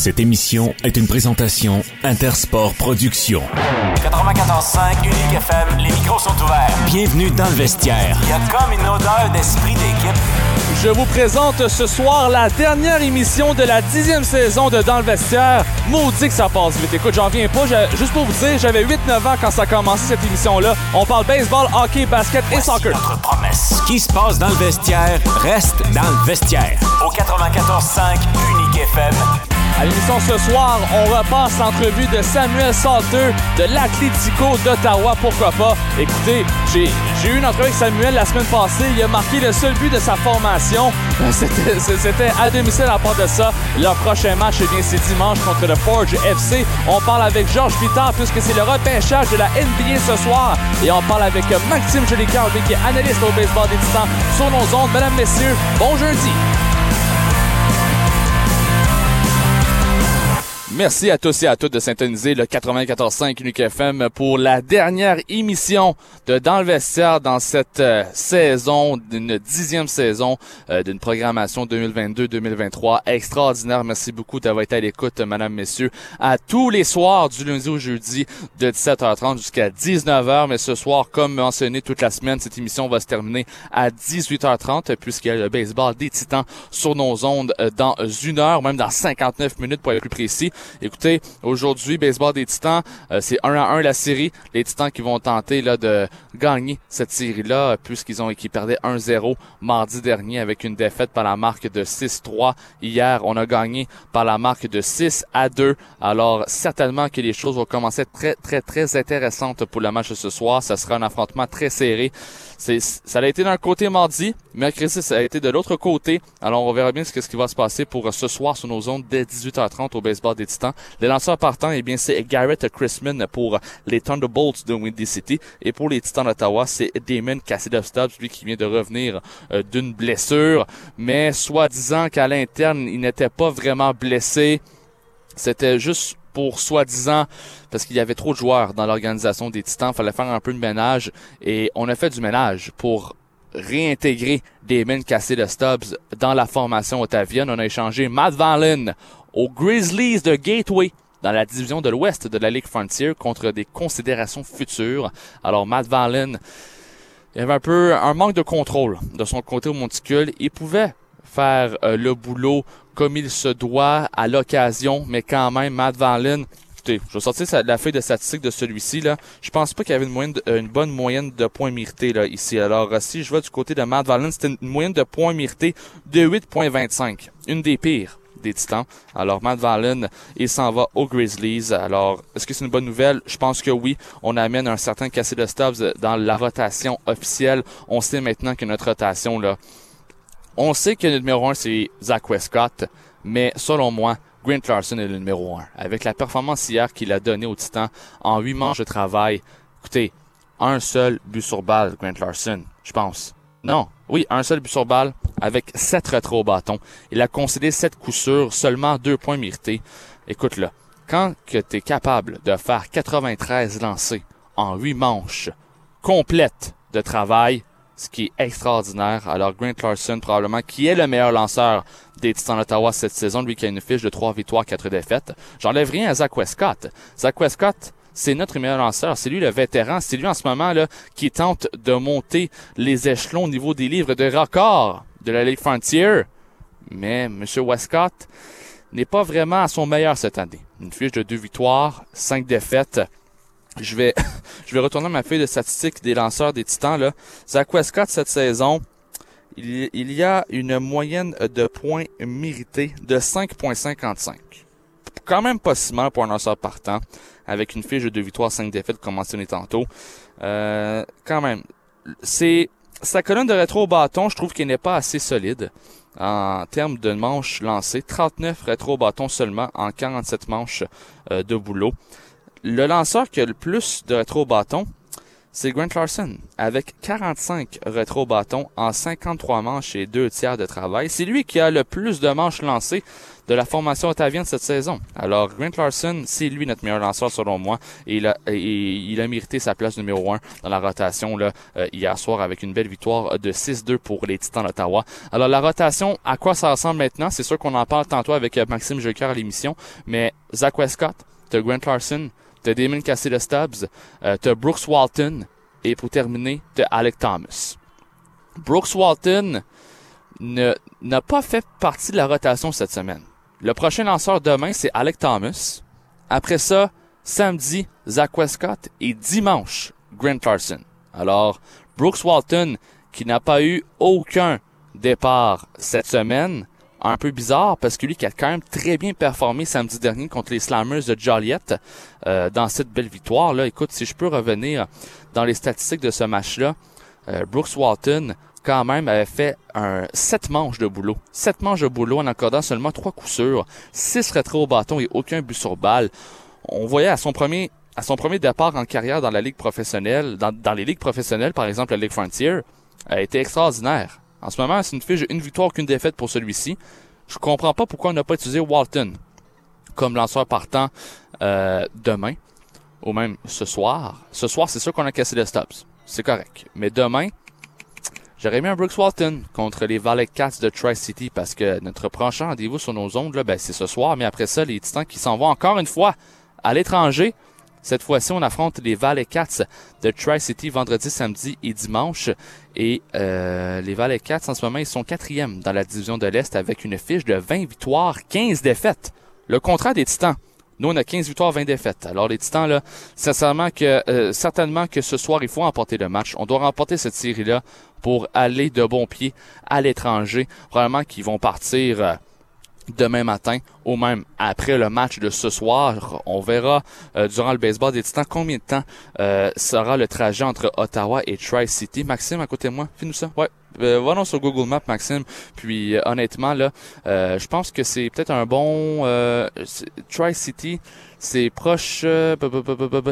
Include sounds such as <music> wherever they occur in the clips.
Cette émission est une présentation Intersport Productions. 94.5 Unique FM, les micros sont ouverts. Bienvenue dans le vestiaire. Il y a comme une odeur d'esprit d'équipe. Je vous présente ce soir la dernière émission de la dixième saison de Dans le vestiaire. Maudit que ça passe vite. Écoute, j'en viens pas. Je- juste pour vous dire, j'avais 8-9 ans quand ça a commencé cette émission-là. On parle baseball, hockey, basket et soccer. Notre promesse. Ce qui se passe dans le vestiaire reste dans le vestiaire. Au 94.5 Unique FM. À l'émission ce soir, on repasse l'entrevue de Samuel Salter de l'Atlético d'Ottawa, pourquoi pas. Écoutez, j'ai eu une entrevue avec Samuel la semaine passée. Il a marqué le seul but de sa formation. <laughs> C'était à domicile à part de ça. Leur prochain match, eh bien, c'est dimanche contre le Forge FC. On parle avec Georges Vitard puisque c'est le repêchage de la NBA ce soir. Et on parle avec Maxime Jolicoeur, qui est analyste au baseball des Titans sur nos ondes. Mesdames, messieurs, bon jeudi. Merci à tous et à toutes de syntoniser le 94.5 Unique FM pour la dernière émission de Dans le vestiaire dans cette euh, saison, d'une dixième saison euh, d'une programmation 2022-2023 extraordinaire. Merci beaucoup d'avoir été à l'écoute, madame, messieurs, à tous les soirs du lundi au jeudi de 17h30 jusqu'à 19h. Mais ce soir, comme mentionné toute la semaine, cette émission va se terminer à 18h30 puisqu'il y a le baseball des Titans sur nos ondes euh, dans une heure, même dans 59 minutes pour être plus précis. Écoutez, aujourd'hui, baseball des Titans, euh, c'est 1 à 1 la série. Les Titans qui vont tenter là de gagner cette série-là, puisqu'ils ont qu'ils perdaient 1-0 mardi dernier avec une défaite par la marque de 6-3. Hier, on a gagné par la marque de 6 à 2. Alors, certainement que les choses vont commencer très, très, très intéressantes pour le match de ce soir. Ça sera un affrontement très serré. Ça a été d'un côté mardi, mercredi, ça a été de l'autre côté. Alors, on verra bien ce, que- ce qui va se passer pour euh, ce soir sur nos ondes dès 18h30 au baseball des Titans. Les lanceurs partants, eh bien, c'est Garrett Chrisman pour les Thunderbolts de Windy City. Et pour les Titans d'Ottawa, c'est Damon Cassidy-Stubbs, lui qui vient de revenir euh, d'une blessure. Mais soi-disant qu'à l'interne, il n'était pas vraiment blessé. C'était juste pour soi-disant parce qu'il y avait trop de joueurs dans l'organisation des Titans, fallait faire un peu de ménage et on a fait du ménage pour réintégrer Damon Cassidy Stubbs dans la formation ottavienne. On a échangé Matt Valen aux Grizzlies de Gateway dans la division de l'Ouest de la Ligue Frontier contre des considérations futures. Alors Matt Valen, il avait un peu un manque de contrôle de son côté au monticule. Il pouvait faire euh, le boulot comme il se doit à l'occasion, mais quand même, Matt Valen, écoutez, je vais sortir la feuille de statistique de celui-ci, là. Je pense pas qu'il y avait une, bonne moyenne de points mérités, là, ici. Alors, si je vais du côté de Matt Valen, c'était une moyenne de points mérités de 8.25. Une des pires des Titans. Alors, Matt Valen, il s'en va aux Grizzlies. Alors, est-ce que c'est une bonne nouvelle? Je pense que oui. On amène un certain Cassidy Stubbs dans la rotation officielle. On sait maintenant que notre rotation, là, on sait que le numéro un, c'est Zach Westcott, mais selon moi, Grant Larson est le numéro un. Avec la performance hier qu'il a donnée au Titan en huit manches de travail, écoutez, un seul but sur balle, Grant Larson, je pense. Non, oui, un seul but sur balle avec sept retraits au bâton. Il a concédé sept coups sûrs, seulement deux points mérités. Écoute là, quand que t'es capable de faire 93 lancés en huit manches complètes de travail, ce qui est extraordinaire. Alors Grant Larson, probablement, qui est le meilleur lanceur des Titans d'Ottawa cette saison, lui qui a une fiche de 3 victoires, 4 défaites. J'enlève rien à Zach Westcott. Zach Westcott, c'est notre meilleur lanceur. C'est lui le vétéran. C'est lui en ce moment là qui tente de monter les échelons au niveau des livres de record de la Ligue Frontier. Mais M. Westcott n'est pas vraiment à son meilleur cette année. Une fiche de 2 victoires, 5 défaites. Je vais, <laughs> je vais retourner à ma feuille de statistiques des lanceurs des Titans. Là. Zach Westcott, cette saison, il, y- a une moyenne de points mérités de 5.55. Quand même pas mal pour un lanceur partant, avec une fiche de 2 victoires, 5 défaites, comme mentionné tantôt. Euh, quand même, c'est sa colonne de rétro au bâton, je trouve qu'elle n'est pas assez solide en termes de manches lancées. 39 rétro au bâton seulement en 47 manches euh, de boulot. Le lanceur qui a le plus de rétro au bâton, c'est Grant Larson, avec 45 rétro bâtons en 53 manches et 2 tiers de travail. C'est lui qui a le plus de manches lancées de la formation ottavienne cette saison. Alors, Grant Larson, c'est lui notre meilleur lanceur selon moi, et il a, mérité sa place numéro 1 dans la rotation là, euh, hier soir avec une belle victoire de 6-2 pour les Titans d'Ottawa. Alors, la rotation, à quoi ça ressemble maintenant? C'est sûr qu'on en parle tantôt avec euh, Maxime Joker à l'émission, mais Zach Westcott, de Grant Larson, T'as Damon Cassidy Stubbs, euh, t'as Brooks Walton et pour terminer, t'as Alec Thomas. Brooks Walton n'a pas fait partie de la rotation cette semaine. Le prochain lanceur demain, c'est Alec Thomas. Après ça, samedi, Zach Westcott et dimanche, Grant Larson. Alors, Brooks Walton, qui n'a pas eu aucun départ cette semaine, un peu bizarre parce que lui qui a quand même très bien performé samedi dernier contre les Slammers de Joliette euh, dans cette belle victoire là. Écoute, si je peux revenir dans les statistiques de ce match-là, euh, Brooks Walton quand même avait fait un 7 manches de boulot. 7 manches de boulot en accordant seulement 3 coups sûrs, 6 retraits au bâton et aucun but sur balle. On voyait à son premier à son premier départ en carrière dans la ligue professionnelle, dans, dans les ligues professionnelles, par exemple la Ligue Frontier, a été extraordinaire. En ce moment, c'est une fiche une victoire qu'une défaite pour celui-ci. Je comprends pas pourquoi on n'a pas utilisé Walton comme lanceur partant euh, demain ou même ce soir. Ce soir, c'est sûr qu'on a cassé les stops. C'est correct. Mais demain, j'aurais mis un Brooks Walton contre les Valley Cats de Tri-City parce que notre prochain rendez-vous sur nos ondes, ben, c'est ce soir. Mais après ça, les Titans qui s'en vont encore une fois à l'étranger cette fois-ci, on affronte les Valley Cats de Tri-City vendredi, samedi et dimanche. Et euh, les Valley Cats, en ce moment, ils sont quatrièmes dans la division de l'Est avec une fiche de 20 victoires, 15 défaites. Le contrat des Titans. Nous, on a 15 victoires, 20 défaites. Alors, les Titans, là, sincèrement que, euh, certainement que ce soir, il faut remporter le match. On doit remporter cette série-là pour aller de bon pied à l'étranger. Probablement qu'ils vont partir... Euh, demain matin ou même après le match de ce soir. On verra euh, durant le baseball des Titans combien de temps euh, sera le trajet entre Ottawa et Tri-City. Maxime, à côté de moi, fais-nous ça. Ouais. Euh, va sur Google Maps, Maxime. Puis euh, honnêtement, là, je pense que c'est peut-être un bon Tri-City. C'est proche.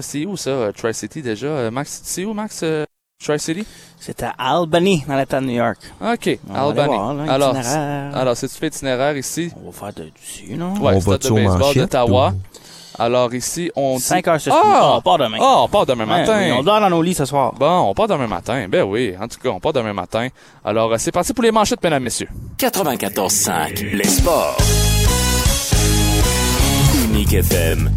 c'est où ça, Tri-City déjà? Max, c'est où, Max? Tri-City? C'est à Albany, dans l'État de New York. OK, Albany. alors, alors, si tu fais itinéraire ici... On va faire de, dessus, non? Ouais, on va de baseball d'Ottawa. Alors ici, on dit... 5 heures ce soir. Ah! On part demain. Ah, on part demain matin. on dort dans nos lits ce soir. Bon, on part demain matin. Ben oui, en tout cas, on part demain matin. Alors, c'est parti pour les manchettes, mesdames, messieurs. 94.5, les sports. Unique FM.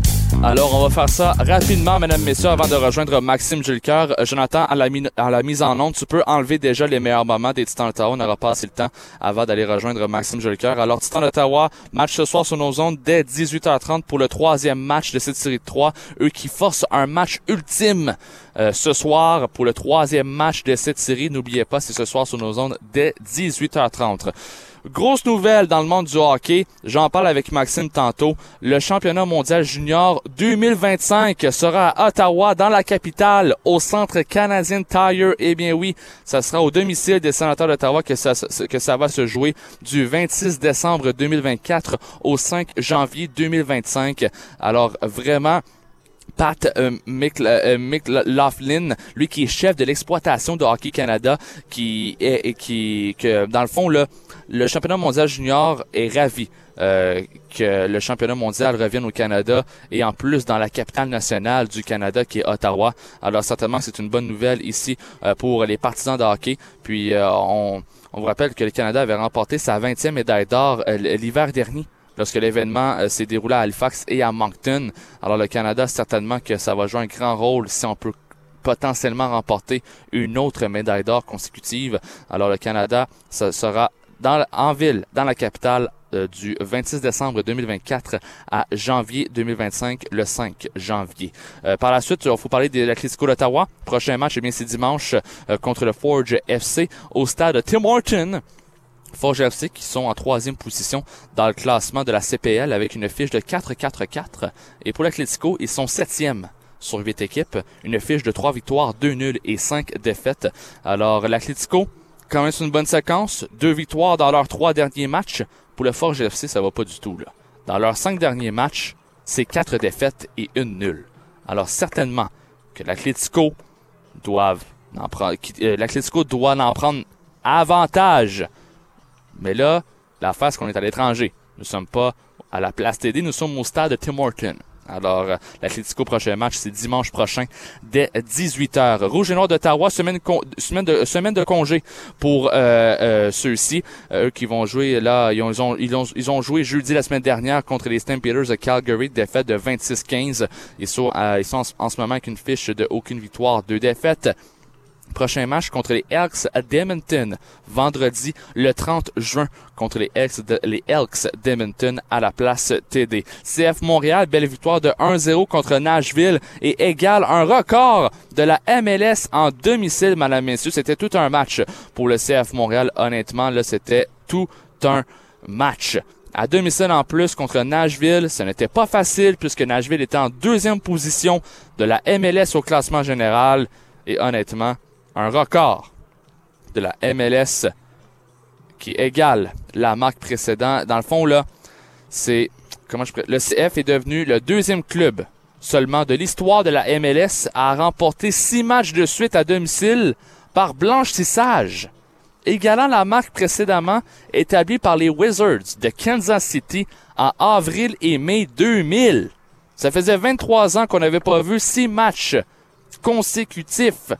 Alors, on va faire ça rapidement, mesdames, messieurs, avant de rejoindre Maxime Julker. Euh, Jonathan, à la, à la mise en onde, tu peux enlever déjà les meilleurs moments des Titans d'Ottawa. On n'aura pas assez le temps avant d'aller rejoindre Maxime Julker. Alors, Titans d'Ottawa, match ce soir sur nos ondes dès 18h30 pour le troisième match de cette série de trois. Eux qui forcent un match ultime euh, ce soir pour le troisième match de cette série. N'oubliez pas, c'est ce soir sur nos ondes dès 18h30. Grosse nouvelle dans le monde du hockey, j'en parle avec Maxime tantôt. Le championnat mondial junior 2025 sera à Ottawa, dans la capitale, au centre canadien Tire. Eh bien oui, ça sera au domicile des sénateurs d'Ottawa que ça, que ça va se jouer du 26 décembre 2024 au 5 janvier 2025. Alors vraiment, Pat euh, McLaughlin, lui qui est chef de l'exploitation de Hockey Canada, qui est qui que dans le fond là, le championnat mondial junior est ravi euh, que le championnat mondial revienne au Canada et en plus dans la capitale nationale du Canada qui est Ottawa. Alors certainement c'est une bonne nouvelle ici euh, pour les partisans de hockey. Puis euh, on, on vous rappelle que le Canada avait remporté sa 20e médaille d'or l'hiver dernier lorsque l'événement s'est déroulé à Halifax et à Moncton. Alors le Canada, certainement que ça va jouer un grand rôle si on peut potentiellement remporter une autre médaille d'or consécutive. Alors le Canada, ça sera dans, en ville, dans la capitale, euh, du 26 décembre 2024 à janvier 2025, le 5 janvier. Euh, par la suite, il faut parler de l'Atlético d'Ottawa. Prochain match, eh bien, c'est dimanche euh, contre le Forge FC au stade Tim Horton. Forge FC qui sont en troisième position dans le classement de la CPL avec une fiche de 4-4-4. Et pour l'Atlético, ils sont septième sur huit équipes, une fiche de 3 victoires, 2 nuls et 5 défaites. Alors l'Atlético, quand même, une bonne séquence. Deux victoires dans leurs trois derniers matchs. Pour le Forge FC, ça va pas du tout. Dans leurs cinq derniers matchs, c'est quatre défaites et une nulle. Alors, certainement que l'Atlético doivent euh, doit en prendre avantage. Mais là, l'affaire, c'est qu'on est à l'étranger. Nous sommes pas à la place TD, nous sommes au stade de Tim Horton. Alors, euh, l'Atlético prochain match, c'est dimanche prochain dès 18h. Rouge et Noir d'Ottawa, semaine, semaine, de, congé pour euh, euh, ceux-ci. Euh, eux qui vont jouer là, ils ont, ils, ont, ils, ont, joué jeudi la semaine dernière contre les Stampeders de Calgary, défaite de 26-15. Ils sont, ils sont en, ce- en ce moment avec une fiche de aucune victoire, deux défaites. Prochain match contre les Elks à Edmonton, vendredi le 30 juin contre les Elks, de, d'Edmonton à la place TD. CF Montréal, belle victoire de 1-0 contre Nashville et égale un record de la MLS en domicile, madame, messieurs. C'était tout un match pour le CF Montréal. Honnêtement, là, c'était tout un match. À domicile en plus contre Nashville, ce n'était pas facile puisque Nashville était en deuxième position de la MLS au classement général. Et honnêtement, un record de la MLS qui égale la marque précédente. Dans le fond, là, c'est, comment je le CF est devenu le deuxième club seulement de l'histoire de la MLS à remporter six matchs de suite à domicile par blanchissage, égalant la marque précédemment établie par les Wizards de Kansas City en avril et mai 2000. Ça faisait 23 ans qu'on n'avait pas vu six matchs consécutifs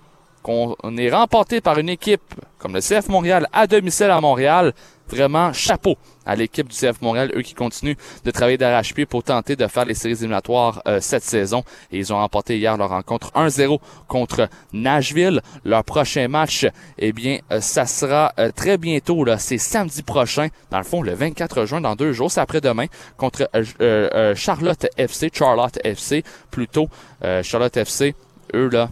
qu'on on est remporté par une équipe comme le CF Montréal à domicile à Montréal. Vraiment, chapeau à l'équipe du CF Montréal, eux qui continuent de travailler d'arrache-pied pour tenter de faire les séries éliminatoires euh, cette saison. Ils ont remporté hier leur rencontre 1-0 contre Nashville. Leur prochain match, eh bien, euh, ça sera euh, très bientôt. là. C'est samedi prochain, dans le fond, le 24 juin, dans deux jours. C'est après-demain contre Charlotte FC, Charlotte FC, plutôt Charlotte FC. Eux, là,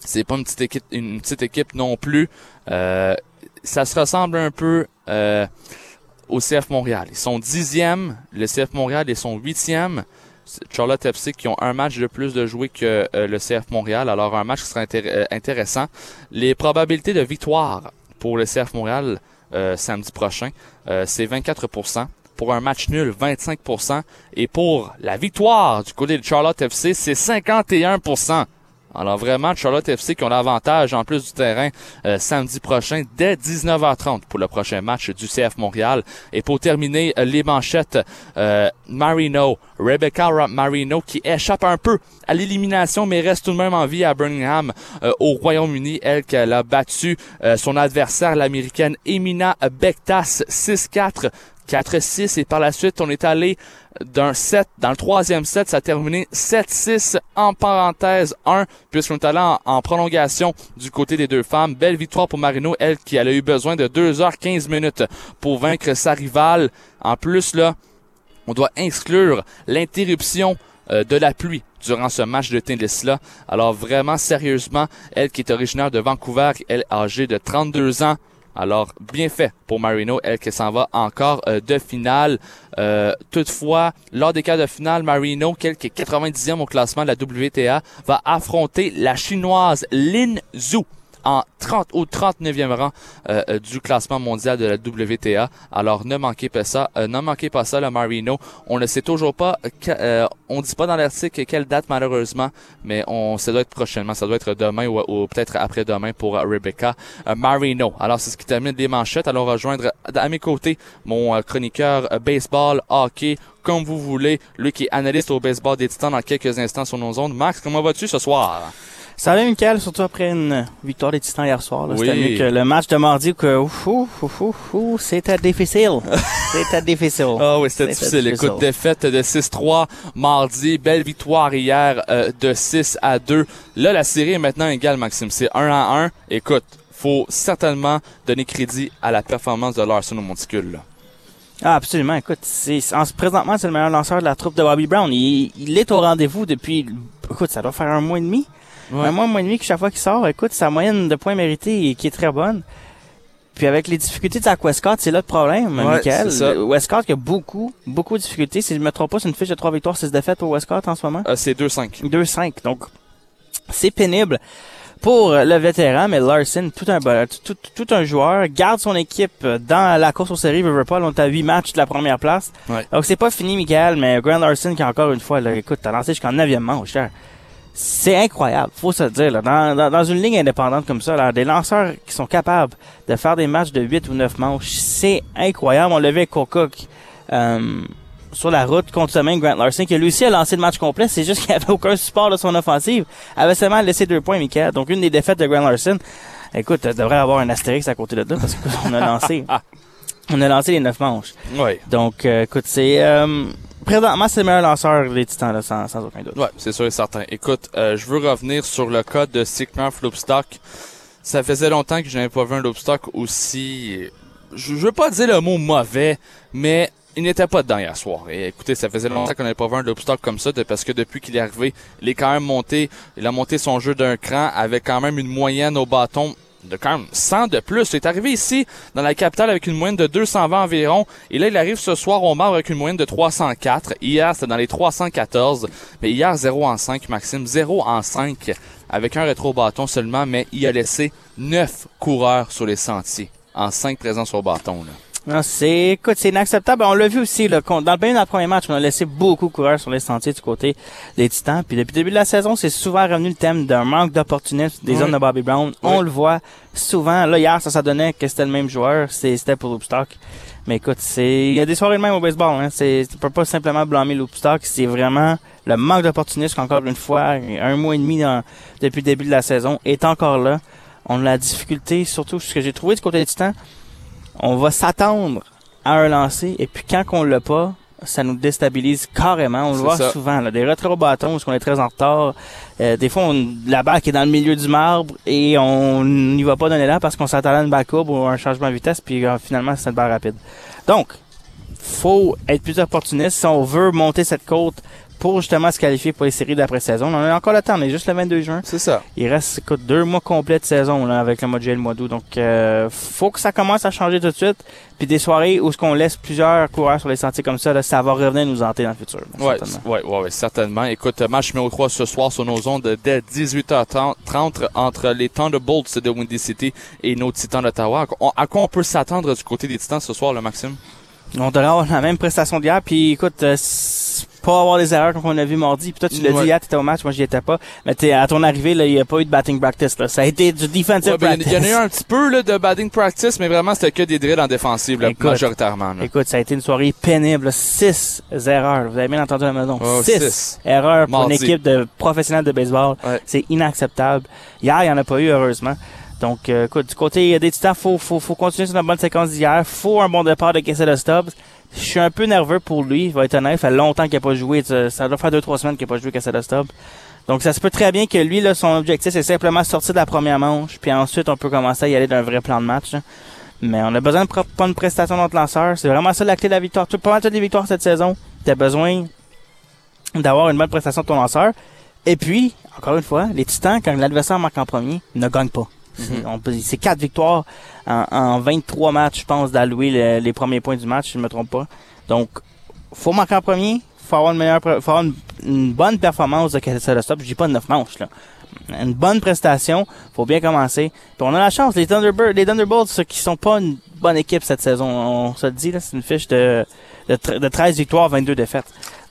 c'est pas une petite équipe, une petite équipe non plus. Euh, ça se ressemble un peu euh, au CF Montréal. Ils sont dixième, le CF Montréal est son huitième. Charlotte FC qui ont un match de plus de jouer que euh, le CF Montréal. Alors un match qui sera euh, intéressant. Les probabilités de victoire pour le CF Montréal euh, samedi prochain, c'est 24%. Pour un match nul, 25%. Et pour la victoire du côté de Charlotte FC, c'est 51%. Alors vraiment, Charlotte FC qui ont l'avantage en plus du terrain euh, samedi prochain dès 19h30 pour le prochain match du CF Montréal. Et pour terminer euh, les manchettes, euh, Marino, Rebecca Marino qui échappe un peu à l'élimination mais reste tout de même en vie à Birmingham au Royaume-Uni. Elle qu'elle a battu son adversaire, l'américaine Emina Bektas 6-4. 4-6 et par la suite on est allé d'un set, dans le troisième set, ça a terminé 7-6 en parenthèse 1, puisqu'on est allé en, prolongation du côté des deux femmes. Belle victoire pour Marino, elle qui a eu besoin de 2h15 minutes pour vaincre sa rivale. En plus, là, on doit exclure l'interruption euh, de la pluie durant ce match de tennis-là. Alors vraiment, sérieusement, elle qui est originaire de Vancouver, elle âgée de 32 ans, alors, bien fait pour Marino, elle qui s'en va encore euh, de finale. Euh, toutefois, lors des quarts de finale, Marino, qui est 90e au classement de la WTA, va affronter la chinoise Lin Zhu en 30 au 39e rang euh, euh, du classement mondial de la WTA. Alors ne manquez pas ça, euh, ne manquez pas ça le Marino. On ne sait toujours pas, que- euh, on dit pas dans l'article quelle date malheureusement, mais on ça doit être prochainement, ça doit être demain ou, ou peut-être après-demain pour euh, Rebecca euh, Marino. Alors c'est ce qui termine les manchettes. Allons rejoindre à mes côtés mon euh, chroniqueur euh, baseball, hockey, comme vous voulez, lui qui est analyste au baseball des Titans dans quelques instants sur nos ondes. Max, comment vas-tu ce soir? Ça va, Michael, surtout après une victoire des Titans hier soir. Oui. C'était mieux que le match de mardi que ouf, ouf, ouf, ouf, ouf, c'était difficile. <laughs> c'était difficile. Ah oui, c'était C'était difficile. difficile. Écoute, défaite de 6-3 mardi, belle victoire hier euh, de 6 à 2. Là, la série est maintenant égale, Maxime. C'est 1 à 1. Écoute, faut certainement donner crédit à la performance de Larson au monticule. là. Ah, absolument. Écoute, c'est, en, présentement, c'est le meilleur lanceur de la troupe de Bobby Brown. Il, il est au rendez-vous depuis, écoute, ça doit faire un mois et demi. Un mois, un mois et demi que chaque fois qu'il sort, écoute, sa moyenne de points mérités est- qui est très bonne. Puis avec les difficultés de Zach Westcott, c'est là le problème, Ouais, Michael. ça. Westcott qui a beaucoup, beaucoup de difficultés. Si je me trompe pas, c'est une fiche de 3 victoires, 6 défaites pour Westcott en ce moment. Euh, c'est 2-5. 2-5. Donc, c'est pénible pour le vétéran, mais Larson, tout un, tout, tout, tout un joueur, garde son équipe dans la course aux séries, pas, on est à 8 matchs de la première place. Ouais. Donc, c'est pas fini, Michael, mais Grant Larson, qui encore une fois, là, écoute, t'as lancé jusqu'en 9e manche, là. C'est incroyable, faut se le dire. Là. Dans, dans, dans une ligne indépendante comme ça, là, des lanceurs qui sont capables de faire des matchs de 8 ou 9 manches, c'est incroyable. On l'a vu avec euh, sur la route contre ce même Grant Larson, qui lui aussi a lancé le match complet. C'est juste qu'il <laughs> avait aucun support de son offensive. Il avait seulement laissé deux points, Michael. Donc, une des défaites de Grant Larson. Écoute, il devrait avoir un astérix à côté de là parce qu'on a lancé... <laughs> on a lancé les 9 manches. Oui. Donc, euh, écoute, c'est... Euh, présentement, c'est le meilleur lanceur des Titans, sans, aucun doute. Ouais, c'est sûr et certain. Écoute, euh, je veux revenir sur le cas de Sicknerf Loopstock. Ça faisait longtemps que je n'avais pas vu un Loopstock aussi... Je, je veux pas dire le mot mauvais, mais il n'était pas dedans hier soir. Et écoutez, ça faisait longtemps qu'on n'avait pas vu un Loopstock comme ça, parce que depuis qu'il est arrivé, il est quand même monté, il a monté son jeu d'un cran, avec quand même une moyenne au bâton de quand même 100 de plus. Il est arrivé ici, dans la capitale, avec une moyenne de 220 environ. Et là, il arrive ce soir au marbre avec une moyenne de 304. Hier, c'était dans les 314. Mais hier, 0 en 5, Maxime. 0 en 5, avec un rétro-bâton seulement. Mais il a laissé 9 coureurs sur les sentiers, en 5 présents sur bâton. Là. Non, c'est, écoute, c'est inacceptable. On l'a vu aussi, là, dans le bien dans le premier match, on a laissé beaucoup courir sur les sentiers du côté des Titans. Puis depuis le début de la saison, c'est souvent revenu le thème d'un manque d'opportunisme des Oui. hommes de Bobby Brown. On le voit souvent. Là, hier, ça, ça donnait que c'était le même joueur. C'était pour Loopstock. Mais écoute, c'est, il y a des soirées de même au baseball, hein. C'est, tu peux pas simplement blâmer Loopstock. C'est vraiment le manque d'opportunisme encore une fois, un mois et demi dans- depuis le début de la saison, est encore là. On a la difficulté, surtout ce que j'ai trouvé du côté des Titans, on va s'attendre à un lancer et puis quand on l'a pas, ça nous déstabilise carrément. On le voit ça. souvent, là, des retraits au bâton parce qu'on est très en retard. Euh, des fois, on, la balle qui est dans le milieu du marbre et on n'y va pas donner là parce qu'on s'attendait à une balle courbe ou un changement de vitesse puis euh, finalement c'est une balle rapide. Donc, faut être plus opportuniste si on veut monter cette côte pour justement se qualifier pour les séries d'après-saison. On a encore le temps, on est juste le 22 juin. C'est ça. Il reste écoute, deux mois complets de saison là, avec le mois de juillet et le mois d'août. Donc, euh, faut que ça commence à changer tout de suite. Puis des soirées où ce qu'on laisse plusieurs coureurs sur les sentiers comme ça, là, ça va revenir nous hanter dans le futur. là, Ouais, certainement. ouais, ouais, ouais, certainement. Écoute, match numéro 3 ce soir sur nos ondes dès 18h30 entre les Thunderbolts de Windy City et nos Titans d'Ottawa. À quoi on peut s'attendre du côté des Titans ce soir, le Maxime? On devrait avoir la même prestation d'hier. Puis écoute, euh, pas avoir des erreurs comme on a vu mardi. Puis toi, tu l'as Ouais. dit hier, t'étais au match, moi j'y étais pas. Mais t'es, à ton arrivée, là, il n'y a pas eu de batting practice. Là. Ça a été du defensive Ouais, ben, practice. Il y en a eu un petit peu là, de batting practice, mais vraiment c'était que des drills en défensive, là, Écoute. majoritairement. là. Écoute, ça a été une soirée pénible. là. Six erreurs. Vous avez bien entendu la maison. Oh, six, six. erreurs pour Mardi. une équipe de professionnels de baseball. Ouais. C'est inacceptable. Hier, il n'y en a pas eu, heureusement. Donc, euh, écoute, du côté des Titans, faut, faut, faut continuer sur la bonne séquence d'hier. Faut un bon départ de Kessel Stubbs. Je suis un peu nerveux pour lui, il va être honnête. Ça fait longtemps qu'il n'a pas joué. Ça doit faire deux, trois semaines qu'il n'a pas joué Kessel Stubbs. Donc, ça se peut très bien que lui, là, son objectif, c'est simplement sortir de la première manche. Puis ensuite, on peut commencer à y aller d'un vrai plan de match. là. Mais on a besoin de pas une prestation de notre lanceur. C'est vraiment ça la clé de la victoire. Tout, pas mal toutes les victoires cette saison. Tu as besoin d'avoir une bonne prestation de ton lanceur. Et puis, encore une fois, les Titans, quand l'adversaire marque en premier, ne gagnent pas. C'est- quatre victoires en, en 23 matchs, je pense, d'allouer le- les premiers points du match, si je ne me trompe pas. Donc, faut marquer en premier, faut avoir une meilleure, faut avoir une, une bonne performance de Kessel de stop. Je dis pas 9 manches, là. Une bonne prestation, faut bien commencer. Puis on a la chance, les Thunderbirds, les Thunderbolts, ceux qui sont pas une bonne équipe cette saison, on se le dit, là, c'est une fiche de, de, tre- de 13 victoires, 22 défaites.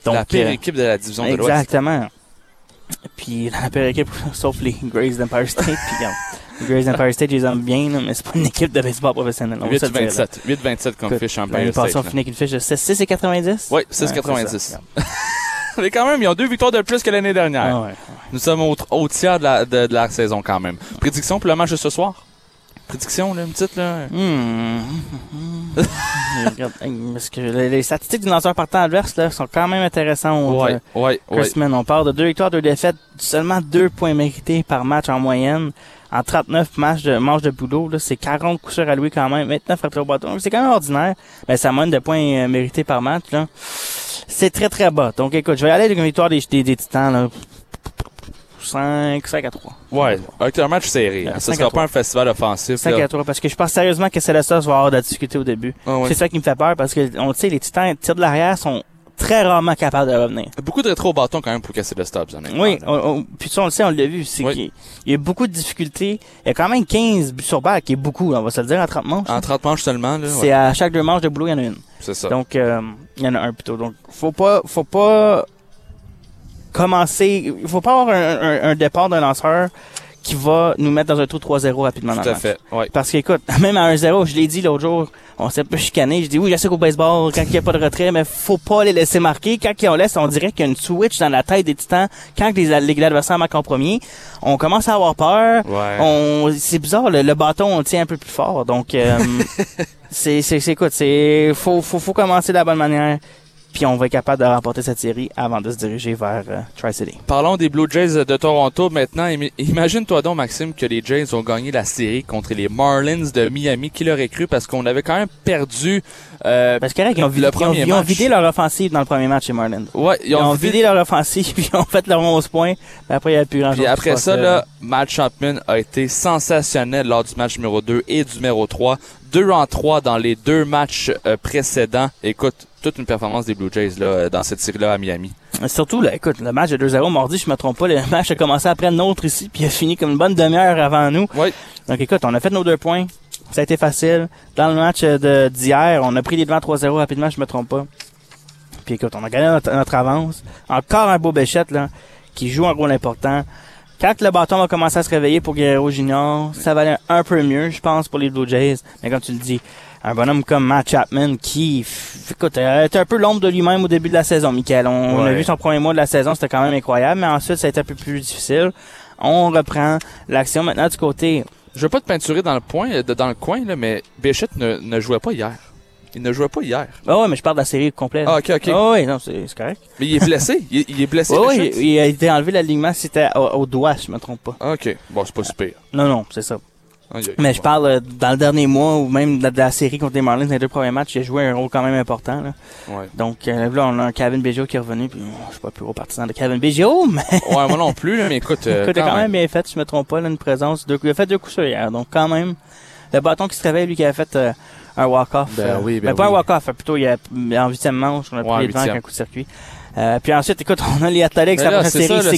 Donc, la pire euh, équipe de la division de l'Ouest. Exactement. Puis la pire équipe, <laughs> sauf les Grays d'Empire State. Puis Grays d'Empire State, je les aime bien, là, mais c'est pas une équipe de baseball professionnelle. on va se le dire, là. 8-27. 8-27 comme fiche Empire State. on là. finit avec une fiche de 6 et 90. Oui, c'est 6,90. ça, <laughs> Mais quand même, ils ont deux victoires de plus que l'année dernière. Ah ouais. Nous sommes au, au tiers de la, de, de la saison quand même. Prédiction pour le match de ce soir? Prédiction, là, une petite, là. Hmm. <laughs> Regarde, parce que les, statistiques du lanceur partant adverse là, sont quand même intéressantes. Ouais, euh, ouais, ouais. Christman, on part de deux victoires, deux défaites, seulement deux points mérités par match en moyenne. En 39 matchs de manches de boulot, là, c'est 40 coups sûrs alloués quand même, 29 rattrapés au bâton. C'est quand même ordinaire. Mais ça moyenne de points euh, mérités par match, là. C'est très très bas. Donc écoute, je vais aller avec une victoire des, des, des Titans, là. 5, 5 à 3. Ouais, avec un match serré. Ouais, hein. Sera à pas un festival offensif. 5 là. à 3, parce que je pense sérieusement que Celestas va avoir de la difficulté au début. Ah ouais. C'est ça qui me fait peur, parce que, on le sait, les Titans, tir de l'arrière, sont très rarement capables de revenir. Beaucoup de rétro au bâton quand même pour casser le stop, honnêtement. Oui, on, on- puis ça, on le sait, on l'a vu. C'est Oui. qu'il il y a beaucoup de difficultés. Il y a quand même 15 buts sur balle, qui est beaucoup, on va se le dire, en 30 manches. En 30 manches seulement, là. C'est à chaque deux manches de boulot, il y en a une. C'est ça. Donc, euh, il y en a un plutôt. Donc, faut pas, faut pas commencer. Il faut pas avoir un, un- un départ d'un lanceur qui va nous mettre dans un trou 3-0 rapidement dans Tout à fait. Ouais. Parce qu'écoute, <laughs> même à 1-0, je l'ai dit l'autre jour, on s'est un peu chicané. Je dis oui, je sais qu'au baseball, quand il n'y a pas de retrait, mais faut pas les laisser marquer. Quand on laisse, on dirait qu'il y a une switch dans la tête des titans. Quand les, les adversaires marquent en premier, on commence à avoir peur. Ouais. On, c'est bizarre, le, le bâton, on le tient un peu plus fort. Donc, euh, <laughs> c'est, c'est, c'est, écoute, c'est, faut, faut, faut commencer de la bonne manière. Puis on va être capable de remporter cette série avant de se diriger vers euh, Tri-City. Parlons des Blue Jays de Toronto maintenant. Imagine-toi donc, Maxime, que les Jays ont gagné la série contre les Marlins de Miami. Qui l'aurait cru? Parce qu'on avait quand même perdu... Euh, Parce que correct, ils ont, Le vidé, ils ont- ils ont vidé leur offensive dans le premier match chez Marlins. ouais, Ils, ont vidé leur offensive, <laughs> puis ils ont fait leur 11 points. Mais après, il n'y a plus grand-chose. Puis après ça, là, Matt Chapman a été sensationnel lors du match numéro 2 et du numéro 3. 2 en 3 dans les deux matchs euh, précédents. Écoute, toute une performance des Blue Jays là, euh, dans cette série-là à Miami. Surtout, là, écoute, le match de 2-0 mardi, je me trompe pas, le <laughs> match a commencé après nôtre ici, puis il a fini comme une bonne demi-heure avant nous. Oui. Donc écoute, on a fait nos deux points. Ça a été facile. Dans le match euh, de- d'hier, on a pris les devants 3-0 rapidement, je me trompe pas. Puis écoute, on a gagné notre, notre avance. Encore un beau Béchette, là, qui joue un rôle important. Quand le bâton va commencer à se réveiller pour Guerrero Junior, ça va aller un peu mieux, je pense, pour les Blue Jays. Mais comme tu le dis, un bonhomme comme Matt Chapman qui, écoute, euh, était un peu l'ombre de lui-même au début de la saison, Michael. On, on a vu son premier mois de la saison, c'était quand même incroyable, mais ensuite, ça a été un peu plus difficile. On reprend l'action maintenant du côté Je veux pas te peinturer dans le point, euh, dans le coin, là, mais Bichette ne, ne jouait pas hier. Il ne jouait pas hier. Ah ouais, mais je parle de la série complète. Ah, ok, ok. Ah ouais, non, c'est correct. Mais il est blessé. il, il est blessé, ouais, Bichette? il, il a été enlevé l'alignement, c'était au, au doigt, si je me trompe pas. Ah, Ok. Bon, c'est pas super. Non, non, c'est ça. Mais je parle euh, dans le dernier mois ou même de, la- de la série contre les Marlins, dans les deux premiers matchs, il a joué un rôle quand même important. Là. Ouais. Donc euh, là, on a un Kevin Biggio qui est revenu, puis euh, je suis pas plus gros partisan de Kevin Biggio, <laughs> mais ouais, moi non plus, là, mais écoute, euh, écoute, quand quand même bien fait, je me trompe pas, là, une présence. Deux, il a fait deux coups sur hier, donc quand même, le bâton qui se réveille, lui qui a fait euh, un walk-off. Ben euh, oui, ben pas un walk-off, plutôt il a, en huitième manche, on a pris Ouais, les devants avec un coup de circuit. Euh, puis ensuite, écoute, on a les Athletics, Mais la prochaine c'est série, ça, c'est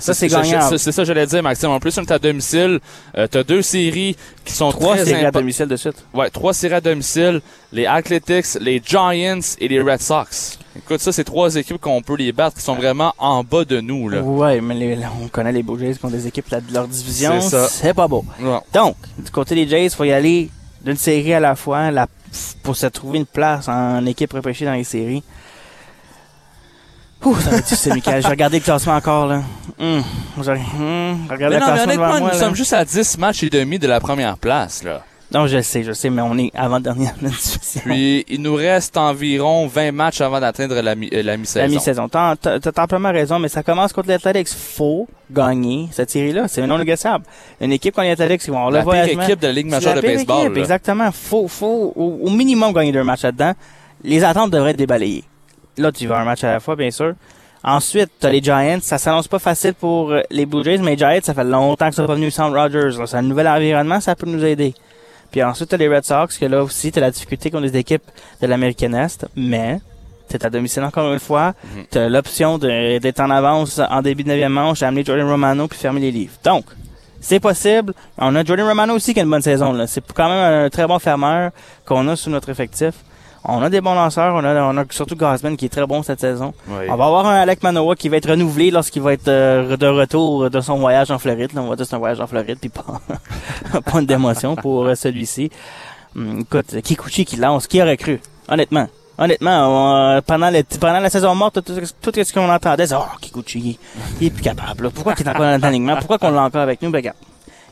ça c'est je- je- gagnable. C'est ça que j'allais dire, Maxime. En plus, on est à domicile. Euh, T'as deux séries qui sont Trois très séries à domicile de suite. Ouais, trois séries à domicile. Les Athletics, les Giants et les Red Sox. Écoute, ça, c'est trois équipes qu'on peut les battre qui sont vraiment en bas de nous, là. Ouais, mais les- on connaît les Blue Jays qui ont des équipes là, de leur division. C'est ça. C'est pas beau. Donc, du côté des Jays, faut y aller d'une série à la fois la, pour se trouver une place en équipe repêchée dans les séries. Ouh, ça va être difficile, Michael. J'ai regardé le classement encore, là. Hum, hum, regardé Mais le mais classement honnêtement, moi, nous là. sommes juste à 10 matchs et demi de la première place, là. Non, je sais, je sais, mais on est avant-dernière de. Puis, il nous reste environ 20 matchs avant d'atteindre la, mi- euh, la La mi-saison. mi-saison. T'as t'as amplement raison, mais ça commence contre les Athletics. Faut gagner cette série-là. C'est non négociable. Une équipe contre les Athletics, ils vont avoir la le pire voyagement. équipe de la Ligue majeure la de baseball, équipe. Exactement. Faut, faut au, au minimum gagner deux matchs là-dedans. Les attentes devraient être débalayées. Là, tu vas un match à la fois, bien sûr. Ensuite, t'as les Giants. Ça s'annonce pas facile pour euh, les Blue Jays, mais les Giants, ça fait longtemps que ça pas venu Sound Rogers. C'est un nouvel environnement, ça peut nous aider. Puis ensuite, t'as les Red Sox, que là aussi, t'as la difficulté contre les équipes de l'American Est, mais t'es à domicile encore une fois. Mhm. T'as l'option d'être en avance en début de 9e manche, amener Jordan Romano puis fermer les livres. Donc, c'est possible. On a Jordan Romano aussi qui a une bonne saison. là. C'est quand même un très bon fermeur qu'on a sous notre effectif. On a des bons lanceurs. On a, on a surtout Gosman qui est très bon cette saison. Ouais. On va avoir un Alec Manoa qui va être renouvelé lorsqu'il va être euh, de retour de son voyage en Floride. Là, on va dire c'est un voyage en Floride puis pas, <laughs> pas une démotion pour euh, celui-ci. Hum, écoute, Kikuchi qui lance, qui aurait cru? Honnêtement. Honnêtement, on- pendant, le, pendant la saison morte, tout, tout, tout ce qu'on entendait, c'est « Oh, Kikuchi, il est plus capable. là. Pourquoi il est encore dans l'alignement? Pourquoi qu'on l'a encore avec nous? Ben, regarde.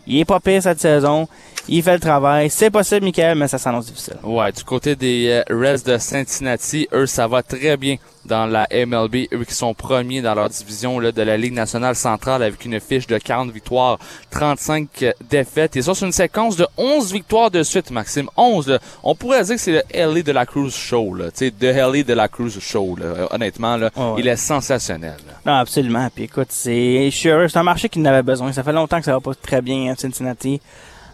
Il est pas pire cette saison. Il fait le travail. C'est possible, Michael, mais ça s'annonce difficile. Ouais, du côté des euh, Reds de Cincinnati, eux, ça va très bien dans la MLB. Eux qui sont premiers dans leur division là, de la Ligue nationale centrale avec une fiche de 40 victoires, 35 euh, défaites. Ils sont sur une séquence de 11 victoires de suite, Maxime. 11. là. On pourrait dire que c'est le LA de la Cruz Show. Tu sais, de LA de la Cruz Show. Là. Euh, Honnêtement, là, Ouais, ouais. il est sensationnel. Non, absolument. Puis écoute, c'est, je suis heureux. C'est un marché qui en avait besoin. Ça fait longtemps que ça va pas très bien à Cincinnati.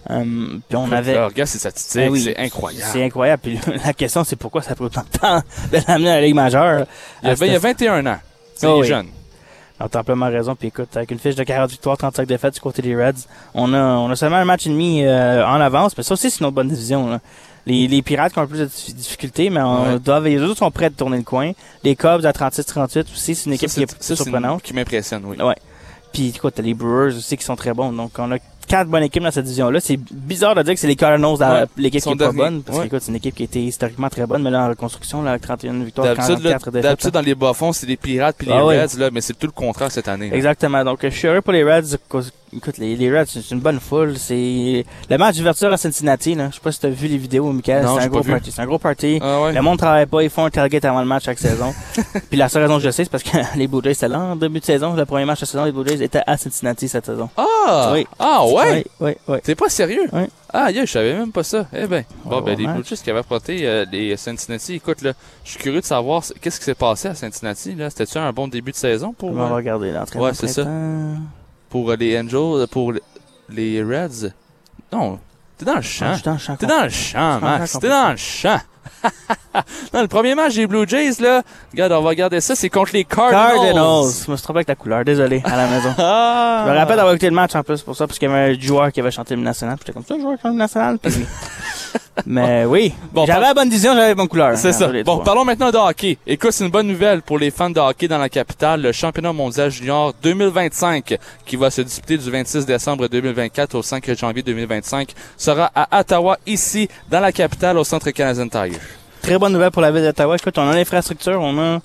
Hum, puis on avait. Regarde ses statistiques, Ben oui, c'est incroyable. C'est incroyable. Puis la question, c'est pourquoi ça prend autant de temps <laughs> de l'amener à la Ligue majeure? Il, y À avait, il y a cette- 21 ans. C'est Oh oui. jeune. Alors, t'as amplement raison. Puis écoute, avec une fiche de 40 victoires, 35 défaites du côté des Reds, on a, on a seulement un match et demi euh, en avance. Mais ça aussi, c'est une autre bonne division. Là. Les, les Pirates qui ont un peu plus de dif- difficultés, mais on Ouais. les autres sont prêts de tourner le coin. Les Cubs à 36-38 aussi, c'est une équipe Ça, qui est, ça, c'est une- surprenante. qui m'impressionne, oui. Ouais. Puis écoute, t'as les Brewers aussi qui sont très bons. Donc on a quatre bonnes équipes dans cette division-là. C'est bizarre de dire que c'est les Cardinals Ouais. l'équipe qui est pas bonne. Parce Ouais. que c'est une équipe qui était historiquement très bonne, mais là en reconstruction, là, avec 31 victoires, D'habitude, là, 44 défaites. d'habitude, dans les bas-fonds, c'est les Pirates puis les Ah ouais. Reds, là, mais c'est tout le contraire cette année. là. Exactement. Donc, je suis heureux pour les Reds. Écoute, les, les Reds, c'est une bonne foule. C'est le match d'ouverture à Cincinnati. Là. Je sais pas si tu as vu les vidéos, Michael. C'est un gros party. C'est un gros party. Ah ouais? Le monde travaille pas, ils font un tailgate avant le match chaque saison. <laughs> Puis la seule raison que je sais, c'est parce que <laughs> les Blue Jays, c'était là en début de saison. Le premier match de saison, les Blue Jays étaient à Cincinnati cette saison. Ah! Oui. Ah ouais? Oui, oui, oui. T'es pas sérieux? Ah, yeah, je savais même pas ça. Eh ben. Bon, Ouais, ben, les. Blue Jays qui avaient affronté euh, les Cincinnati. Écoute, là, je suis curieux de savoir qu'est-ce qui s'est passé à Cincinnati, là. C'était-tu un bon début de saison pour, On va euh, regarder l'entraînement. Ouais, c'est ça. Pour euh, les Angels, euh, pour le- les Reds? Non. T'es dans le Ah, champ. je suis dans le champ T'es dans le champ, Max. T'es dans le champ. <laughs> <laughs> non, le premier match des Blue Jays, là, regarde, on va regarder ça, c'est contre les Cardinals. Cardinals. Je me suis trompé avec la couleur. Désolé, à la maison. Ah! <laughs> Je me rappelle d'avoir écouté le match en plus pour ça, parce qu'il y avait un joueur qui avait chanté le national. Puis j'étais comme ça, joueur qui le national. Puis... <laughs> Mais oui, Bon, j'avais par- la bonne vision, j'avais la bonne couleur. C'est ça. Bon, trois. parlons maintenant de hockey. Écoute, c'est une bonne nouvelle pour les fans de hockey dans la capitale. Le championnat mondial junior 2025, qui va se disputer du 26 décembre 2024 au 5 janvier 2025, sera à Ottawa, ici, dans la capitale, au Centre Canadien Tire. Très bonne nouvelle pour la ville d'Ottawa. Écoute, on a l'infrastructure, on a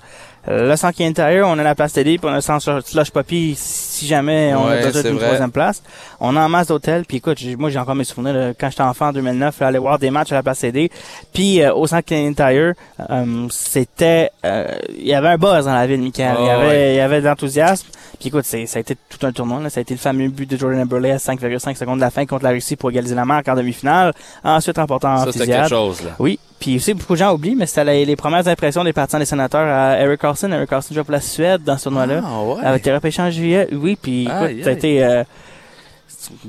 le centre intérieur, on a la place télé, puis on a le centre slush poppy si jamais on Ouais, a besoin d'une troisième place. On a en masse d'hôtels, puis écoute, j'ai- moi j'ai encore mes souvenirs là, quand j'étais enfant en 2009, là, aller voir des matchs à la place télé, puis euh, au centre Tire, euh, c'était, euh, il y avait un buzz dans la ville, Michael. il y Ah, avait, ouais. il y avait de l'enthousiasme. Puis écoute, ça a été tout un tournoi. Là. Ça a été le fameux but de Jordan Eberle à 5,5 secondes de la fin contre la Russie pour égaliser la marque en demi-finale. Ensuite, remportant en Ça, c'était quelque chose, là. Oui, puis aussi beaucoup de gens oublient, mais c'était les, les premières impressions des partisans des sénateurs à Eric Carlson. Eric Carlson joue pour la Suède dans ce tournoi-là. Ah, ouais. Avec été repêché en juillet. Oui, puis écoute, ça a été... Euh,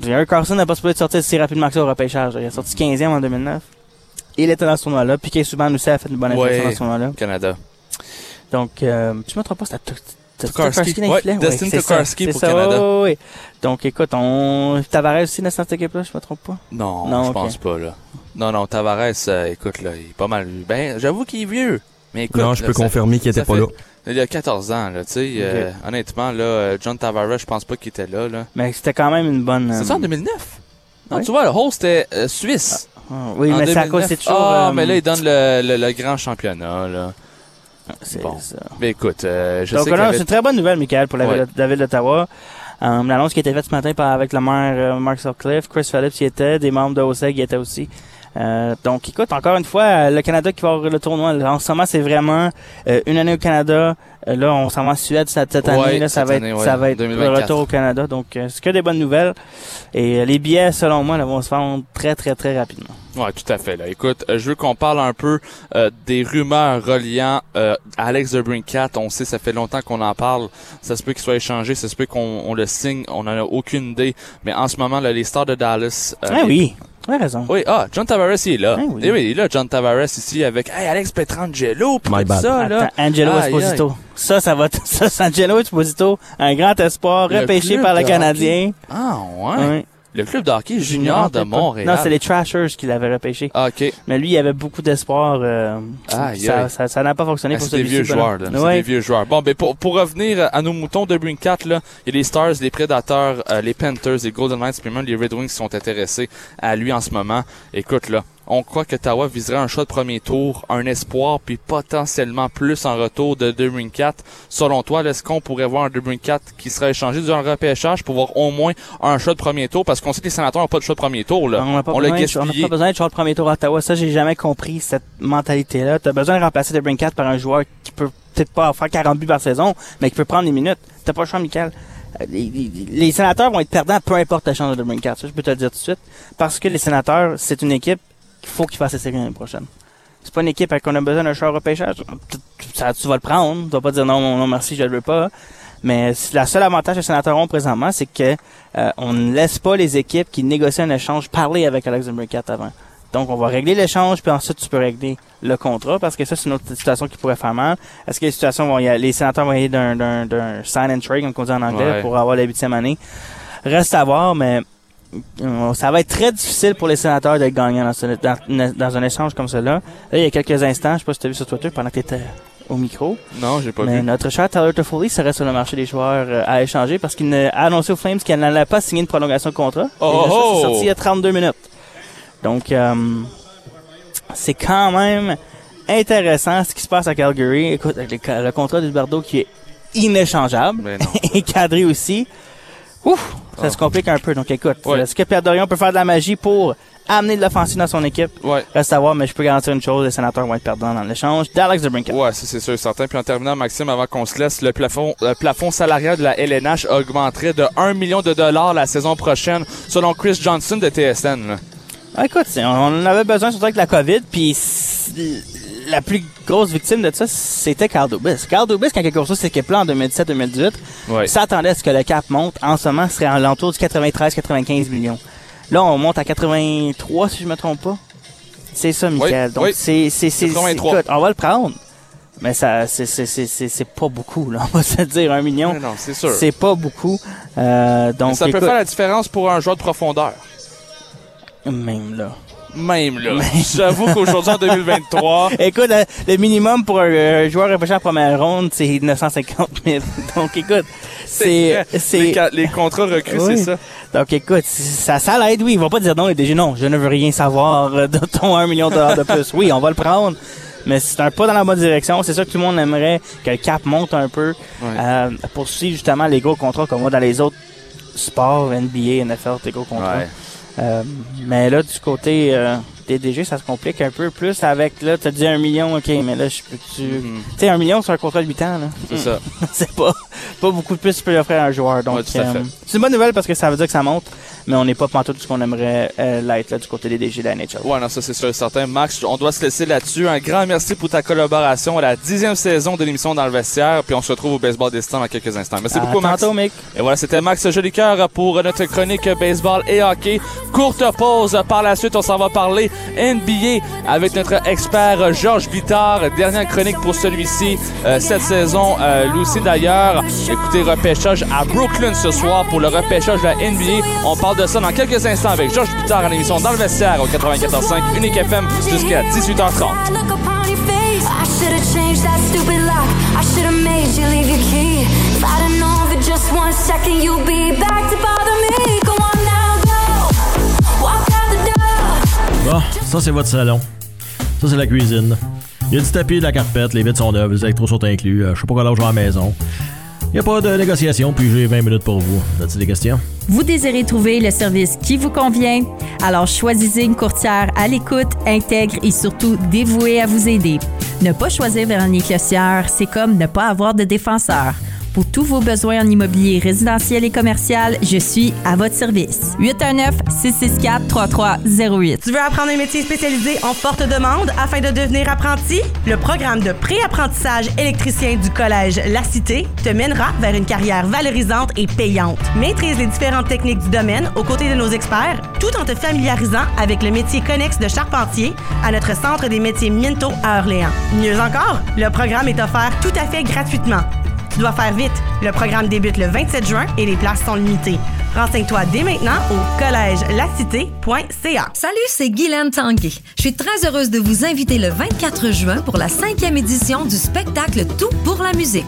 Eric Carlson n'a pas supposé sortir si rapidement que ça au repêchage. Il a sorti 15e en 2009. Il était dans ce tournoi-là. Puis Kay Subban aussi a fait une bonne impression Ouais. dans ce tournoi-là. Canada. Donc, euh, tu me trompes pas, c'était Tuk- Tuk- Tokarski. Tokarski dans les Ouais, ça, Tokarski c'est pour ça, Canada. ouais, ouais. Donc, écoute, on... Tavares aussi dans cette équipe-là, je me trompe pas? Non, Non, je pense pas, là. Non, non, Tavares, euh, écoute, là, il est pas mal. Ben, j'avoue qu'il est vieux. Mais écoute, non, je là, peux ça- confirmer qu'il était pas fait- là. Il a 14 ans, là, tu sais. euh, honnêtement, là, euh, John Tavares, je pense pas qu'il était là, là. Mais c'était quand même une bonne... C'est ça en euh, 2009? Non, tu vois, le host était euh, suisse. ah, oui, En mais c'est à 2009. cause, c'est toujours... Ah, euh, mais là, il donne le, le, le grand championnat, là. c'est bon. ça. Mais écoute, euh, je Donc sais là, y c'est une très bonne nouvelle, Michael, pour la, Ouais. ville, la ville d'Ottawa. Euh, L'annonce qui a été faite ce matin par, avec le maire euh, Mark Sutcliffe, Chris Phillips y était, des membres de OSEG y étaient aussi. Euh, donc, écoute, encore une fois, euh, le Canada qui va avoir le tournoi. En ce moment, c'est vraiment euh, une année au Canada. Euh, là, on s'en va en Suède cette, cette Ouais, année. Là, ça cette va année, être, ouais, ça va être le 2024. retour au Canada. Donc, euh, c'est que des bonnes nouvelles. Et les billets, selon moi, là, vont se vendre très, très, très rapidement. Ouais, tout à fait. Là. Écoute, je veux qu'on parle un peu euh, des rumeurs reliant euh, Alex de Brincat. On sait, ça fait longtemps qu'on en parle. Ça se peut qu'il soit échangé, ça se peut qu'on on le signe. On n'en a aucune idée. Mais en ce moment, là, les Stars de Dallas... euh, ah oui, as raison. Oui, ah, John Tavares, il est là. Ah oui. Eh oui, il est là, John Tavares, ici, avec hey, Alex Petrangelo, pis My tout bad. ça, là. Attends, Angelo Esposito. Ça, ça va, t- <laughs> ça, c'est Angelo Esposito, un grand espoir, Le repêché par le Canadien. Ah, ouais. Ouais. Le club de hockey junior de. Montréal. Non, c'est les Trashers qui l'avaient repêché. Ah, OK. Mais lui, il avait beaucoup d'espoir. Euh, ça, aïe. ça, ça n'a pas fonctionné Ah, pour c'est des celui-ci. vieux joueurs, là. C'est des vieux joueurs. Bon, ben, pour, pour revenir à nos moutons de Brink 4, là, il y a les Stars, les Predators, euh, les Panthers, les Golden Knights, puis même les Red Wings qui sont intéressés à lui en ce moment. Écoute, là, on croit que Tawa viserait un choix de premier tour, un espoir, puis potentiellement plus en retour de De Brink 4. Selon toi, est-ce qu'on pourrait voir un De Brink 4 qui serait échangé durant le repêchage pour voir au moins un choix de premier tour? Parce qu'on sait que les sénateurs n'ont pas de choix de premier tour, là. On n'a pas, On besoin de- on pas besoin de jouer le premier tour à Ottawa. Ça, j'ai jamais compris cette mentalité-là. Tu as besoin de remplacer de Brinkat par un joueur qui peut peut-être pas faire 40 buts par saison, mais qui peut prendre des minutes. T'as pas le choix, Michael. Euh, Les, les- les sénateurs vont être perdants peu importe la chance de Brinkat. Ça, je peux te le dire tout de suite. Parce que les sénateurs, c'est une équipe qu'il faut qu'ils fassent la série l'année prochaine. C'est pas une équipe avec qu'on a besoin d'un joueur au repêchage. Tu- Ça, tu vas le prendre. Tu vas pas dire non, non, non, merci, je le veux pas. Mais la seule avantage que les sénateurs ont présentement, c'est que euh, on ne laisse pas les équipes qui négocient un échange parler avec Alex Brinkat avant. Donc, on va régler l'échange, puis ensuite, tu peux régler le contrat, parce que ça, c'est une autre situation qui pourrait faire mal. Est-ce que les situations vont y aller, les sénateurs vont y aller d'un, sign and trade, comme on dit en anglais, Ouais. pour avoir la huitième année? Reste à voir, mais ça va être très difficile pour les sénateurs d'être gagnants dans, ce- dans, dans un échange comme cela. Là, il y a quelques instants, je sais pas si tu as vu sur Twitter pendant que tu étais au micro, Non, j'ai pas mais vu. notre cher Tyler Toffoli serait sur le marché des joueurs euh, à échanger parce qu'il ne- a annoncé aux Flames qu'il n'allait pas signer une prolongation de contrat. Oh, oh! c'est sorti il y a 32 minutes. Donc, euh, c'est quand même intéressant ce qui se passe à Calgary. Écoute, le, le contrat d'Hilberto qui est inéchangeable non. <laughs> et cadré aussi. Ouf, ça se complique un peu. Donc, écoute, Ouais. est-ce que Pierre Dorion peut faire de la magie pour amener de l'offensive dans son équipe? Ouais. Reste à voir, mais je peux garantir une chose, les sénateurs vont être perdants dans l'échange d'Alex DeBrincat. Ouais, c'est sûr et certain. Puis en terminant, Maxime, avant qu'on se laisse, le plafond, le plafond salarial de la LNH augmenterait de 1 million de dollars la saison prochaine, selon Chris Johnson de TSN. là. Ah, écoute, on en avait besoin surtout avec la COVID, puis la plus grosse victime de ça, c'était Carl Dubis. Carl Dubis, quand il a construit cette équipe-là en 2017-2018, Ouais. s'attendait à ce que le cap monte. En ce moment, ce serait à l'entour du 93-95 millions. Là, on monte à 83, si je me trompe pas. C'est ça, Michael. Oui, Donc, oui. c'est, c'est, c'est, 83. écoute, on va le prendre. Mais ça, c'est, c'est, c'est, c'est, c'est pas beaucoup, là. <laughs> On va se dire un million. Mais non, c'est sûr. C'est pas beaucoup. Euh, donc, Mais ça peut faire la différence pour un joueur de profondeur. même là. Même là. J'avoue qu'aujourd'hui, en 2023, Écoute, le, minimum pour un, joueur repêché en première ronde, c'est 950 000. <laughs> Donc, écoute, c'est, les, les contrats recrues, Oui. c'est ça. donc, écoute, ça, ça l'aide, oui. Ils vont pas dire non, les DG, non, je ne veux rien savoir <laughs> de ton 1 million de dollars de plus. Oui, on va le prendre. Mais c'est un pas dans la bonne direction. C'est ça que tout le monde aimerait, que le cap monte un peu, euh, pour suivre justement les gros contrats comme moi dans les autres sports, NBA, NFL, tes gros contrats. Ouais. Euh, mais là, du côté euh, des DG, ça se complique un peu plus avec, là, t'as dit un million, ok, mais là, je peux-tu... Mhm. Tu sais, un million, c'est un contrat de 8 ans, là. C'est ça. <laughs> c'est pas, pas beaucoup de plus que tu peux offrir à un joueur. Donc, Ouais, tout à fait. euh, c'est une bonne nouvelle parce que ça veut dire que ça monte, mais on n'est pas pantoute ce qu'on aimerait euh, l'être, là, du côté des DG de la NHL. Ouais, non, ça c'est sûr et certain. Max, on doit se laisser là-dessus. Un grand merci pour ta collaboration à la dixième saison de l'émission dans le vestiaire. Puis on se retrouve au baseball destin dans quelques instants. Merci À beaucoup, Max. tantôt, Mick. Et voilà, c'était Max Jolicoeur pour notre chronique baseball et hockey. Courte pause. Par la suite, on s'en va parler NBA avec notre expert Georges Bittard. Dernière chronique pour celui-ci euh, cette saison. Euh, lui aussi d'ailleurs. Écoutez, repêchage à Brooklyn ce soir pour le repêchage de la NBA. On parle de ça dans quelques instants avec Georges Bittard en émission dans le vestiaire au 94.5 Unique FM jusqu'à 18h30. Bon, ça c'est votre salon. Ça c'est la cuisine. Il y a du tapis, de la carpette, les vitres sont neuves, les électros sont inclus. Euh, je sais pas quoi l'âge à la maison. Il n'y a pas de négociation, puis j'ai 20 minutes pour vous. Questions? Vous désirez trouver le service qui vous convient? Alors choisissez une courtière à l'écoute, intègre et surtout dévouée à vous aider. Ne pas choisir Véronique Lossière, c'est comme ne pas avoir de défenseur. Pour tous vos besoins en immobilier résidentiel et commercial, je suis à votre service. 819-664-3308. Tu veux apprendre un métier spécialisé en forte demande afin de devenir apprenti? Le programme de pré-apprentissage électricien du Collège La Cité te mènera vers une carrière valorisante et payante. Maîtrise les différentes techniques du domaine aux côtés de nos experts, tout en te familiarisant avec le métier connexe de charpentier à notre centre des métiers Minto à Orléans. Mieux encore, le programme est offert tout à fait gratuitement. Tu dois faire vite. Le programme débute le 27 juin et les places sont limitées. Renseigne-toi dès maintenant au collègelacité.ca. Salut, c'est Guylaine Tanguay. Je suis très heureuse de vous inviter le 24 juin pour la cinquième édition du spectacle Tout pour la musique.